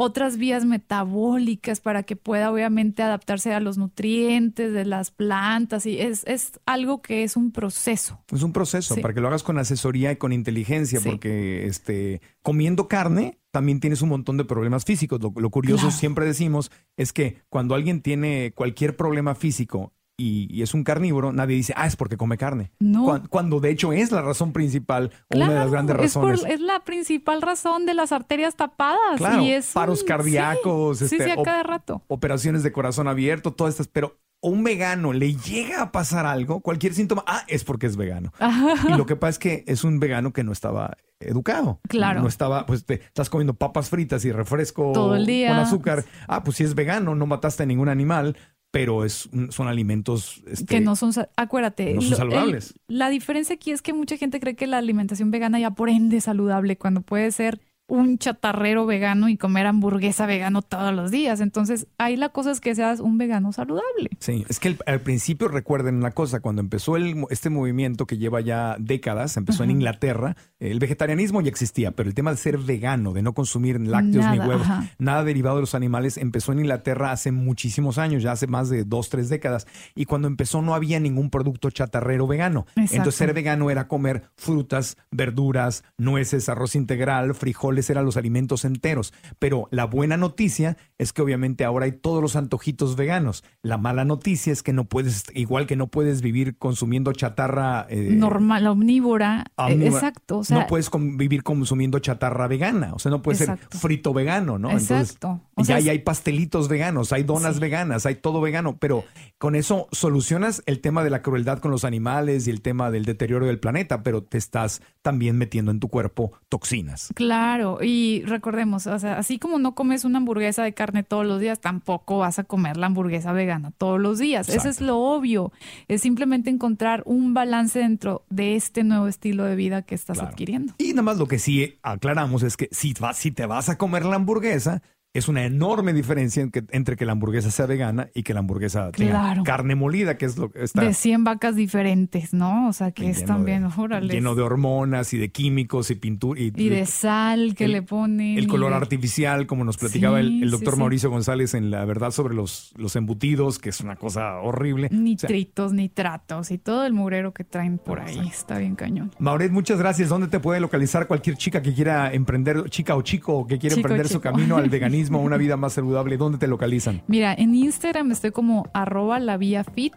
otras vías metabólicas para que pueda obviamente adaptarse a los nutrientes de las plantas y es, es algo que es un proceso. Es un proceso Sí. para que lo hagas con asesoría y con inteligencia, Sí. porque este, comiendo carne también tienes un montón de problemas físicos. Lo, lo curioso, Claro. siempre decimos, es que cuando alguien tiene cualquier problema físico y, y es un carnívoro, nadie dice, ah, es porque come carne. No. Cuan- Cuando, de hecho es la razón principal o una de las Claro, grandes es, por- razones. es la principal razón de las arterias tapadas. Claro, y es paros un- cardíacos, Sí, sí, este, sí, a op- cada rato. operaciones de corazón abierto, todas estas, pero a un vegano le llega a pasar algo, cualquier síntoma, ah, es porque es vegano. [LAUGHS] Y lo que pasa es que es un vegano que no estaba educado. Claro. No estaba, pues te estás comiendo papas fritas y refresco Todo el día. con azúcar. Ah, pues si es vegano, no mataste a ningún animal, pero es, son alimentos este, que no son, acuérdate, no son lo- saludables. el- la diferencia aquí es que mucha gente cree que la alimentación vegana ya por ende es saludable, cuando puede ser un chatarrero vegano y comer hamburguesa vegano todos los días. Entonces, ahí la cosa es que seas un vegano saludable. Sí, es que el- al principio recuerden una cosa, cuando empezó el, este movimiento que lleva ya décadas, empezó en. Inglaterra, el vegetarianismo ya existía, pero el tema de ser vegano, de no consumir lácteos ni huevos, ajá. nada derivado de los animales, empezó en Inglaterra hace muchísimos años, ya hace más de dos, tres décadas, y cuando empezó no había ningún producto chatarrero vegano. Exacto. Entonces ser vegano era comer frutas, verduras, nueces, arroz integral, frijoles, eran los alimentos enteros. Pero la buena noticia es que obviamente ahora hay todos los antojitos veganos. La mala noticia es que no puedes, igual que no puedes vivir consumiendo chatarra eh, Normal, omnívora. eh, omnívora, exacto. O sea, no puedes vivir consumiendo chatarra vegana. O sea, no puedes Exacto. ser frito vegano, ¿no? Exacto. O ya sea, hay, pastelitos veganos, hay donas Sí. veganas, hay todo vegano, pero con eso solucionas el tema de la crueldad con los animales y el tema del deterioro del planeta, pero te estás también metiendo en tu cuerpo toxinas. Claro, y recordemos, o sea, así como no comes una hamburguesa de carne todos los días, tampoco vas a comer la hamburguesa vegana todos los días. Eso es lo obvio. Es simplemente encontrar un balance dentro de este nuevo estilo de vida que estás Claro. adquiriendo. Y nada más lo que sí aclaramos es que si, vas, si te vas a comer la hamburguesa, es una enorme diferencia en que- entre que la hamburguesa sea vegana y que la hamburguesa tenga Claro. carne molida, que es lo que está De 100 vacas diferentes, ¿no? O sea, que es también, de, órale. lleno de hormonas y de químicos y pintura y, Y de sal que el- le ponen. el color artificial, como nos platicaba el, Sí, el sí, doctor sí. Mauricio González en La Verdad sobre los, los embutidos, que es una cosa horrible. O sea, Nitritos, nitratos y todo el mugrero que traen por ahí. Exacto. Está bien cañón. Mauret, muchas gracias. ¿Dónde te puede localizar cualquier chica que quiera emprender, chica o chico, que quiera Chico, emprender su camino al [LAUGHS] veganismo, a una vida más saludable? ¿Dónde te localizan? Mira, en Instagram estoy como arroba la vía fit.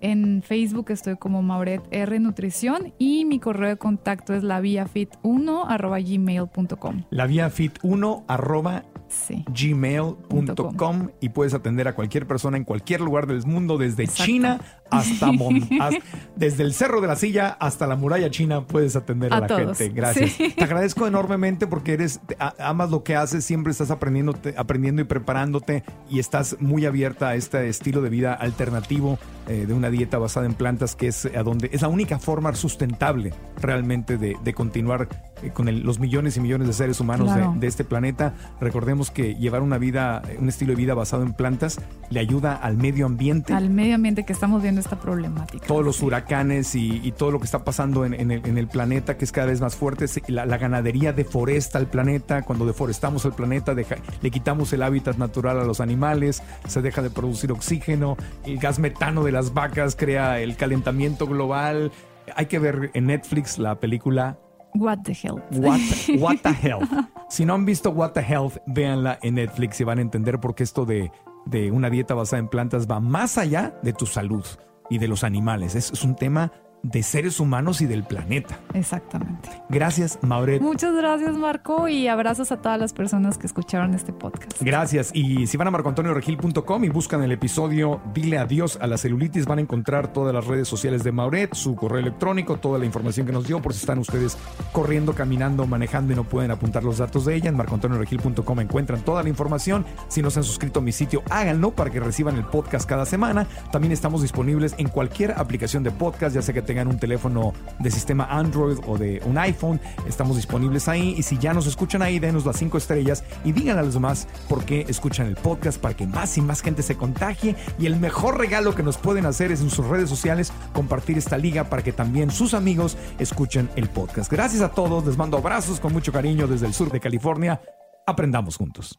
En Facebook estoy como Mauret R Nutrición y mi correo de contacto es la vía fit1 arroba gmail.com. La vía fit1 arroba Sí. gmail.com y puedes atender a cualquier persona en cualquier lugar del mundo, desde Exacto. China hasta, [LAUGHS] Mon- hasta- desde el Cerro de la Silla hasta la muralla china puedes atender a, A la todos. gente. Gracias. Sí. Te agradezco enormemente porque eres amas lo que haces, siempre estás aprendiendo, aprendiendo y preparándote y estás muy abierta a este estilo de vida alternativo eh, de una dieta basada en plantas que es a donde es la única forma sustentable realmente de, de continuar eh, con el- los millones y millones de seres humanos de- de este planeta. Recordemos que llevar una vida, un estilo de vida basado en plantas, le ayuda al medio ambiente. Al medio ambiente que estamos viendo esta problemática. Todos los huracanes y, y todo lo que está pasando en, en el, en el planeta, que es cada vez más fuerte. La, la ganadería deforesta el planeta. Cuando deforestamos el planeta, deja- le quitamos el hábitat natural a los animales, se deja de producir oxígeno. El gas metano de las vacas crea el calentamiento global. Hay que ver en Netflix la película What the hell. What, [LAUGHS] What the Health. Si no han visto What the Health, véanla en Netflix y van a entender por qué esto de, de una dieta basada en plantas va más allá de tu salud y de los animales. Es, es un tema de seres humanos y del planeta. Exactamente. Gracias, Mauret. Muchas gracias, Marco, y abrazos a todas las personas que escucharon este podcast. Gracias. Y si van a marcoantonioregil.com y buscan el episodio Dile adiós a la celulitis, van a encontrar todas las redes sociales de Mauret, su correo electrónico, toda la información que nos dio, por si están ustedes corriendo, caminando, manejando y no pueden apuntar los datos de ella. En marcoantonioregil.com encuentran toda la información. Si no se han suscrito a mi sitio, háganlo para que reciban el podcast cada semana. También estamos disponibles en cualquier aplicación de podcast, ya sea que tengan un teléfono de sistema Android o de un iPhone, estamos disponibles ahí. Y si ya nos escuchan ahí, denos las cinco estrellas y digan a los demás por qué escuchan el podcast para que más y más gente se contagie. Y el mejor regalo que nos pueden hacer es en sus redes sociales compartir esta liga para que también sus amigos escuchen el podcast. Gracias a todos, les mando abrazos con mucho cariño desde el sur de California. Aprendamos juntos.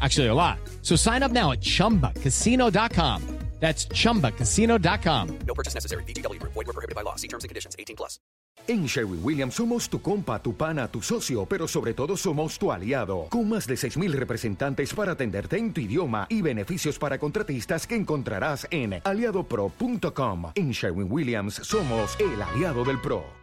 Actually, a lot. So sign up now at chumbacasino.com. That's chumbacasino.com. No purchase necessary. VGW Group. Void were prohibited by law. See terms and conditions. 18 plus. En Sherwin Williams somos tu compa, tu pana, tu socio, pero sobre todo somos tu aliado. Con más de 6.000 representantes para atenderte en tu idioma y beneficios para contratistas que encontrarás en aliadopro.com. En Sherwin Williams somos el aliado del pro.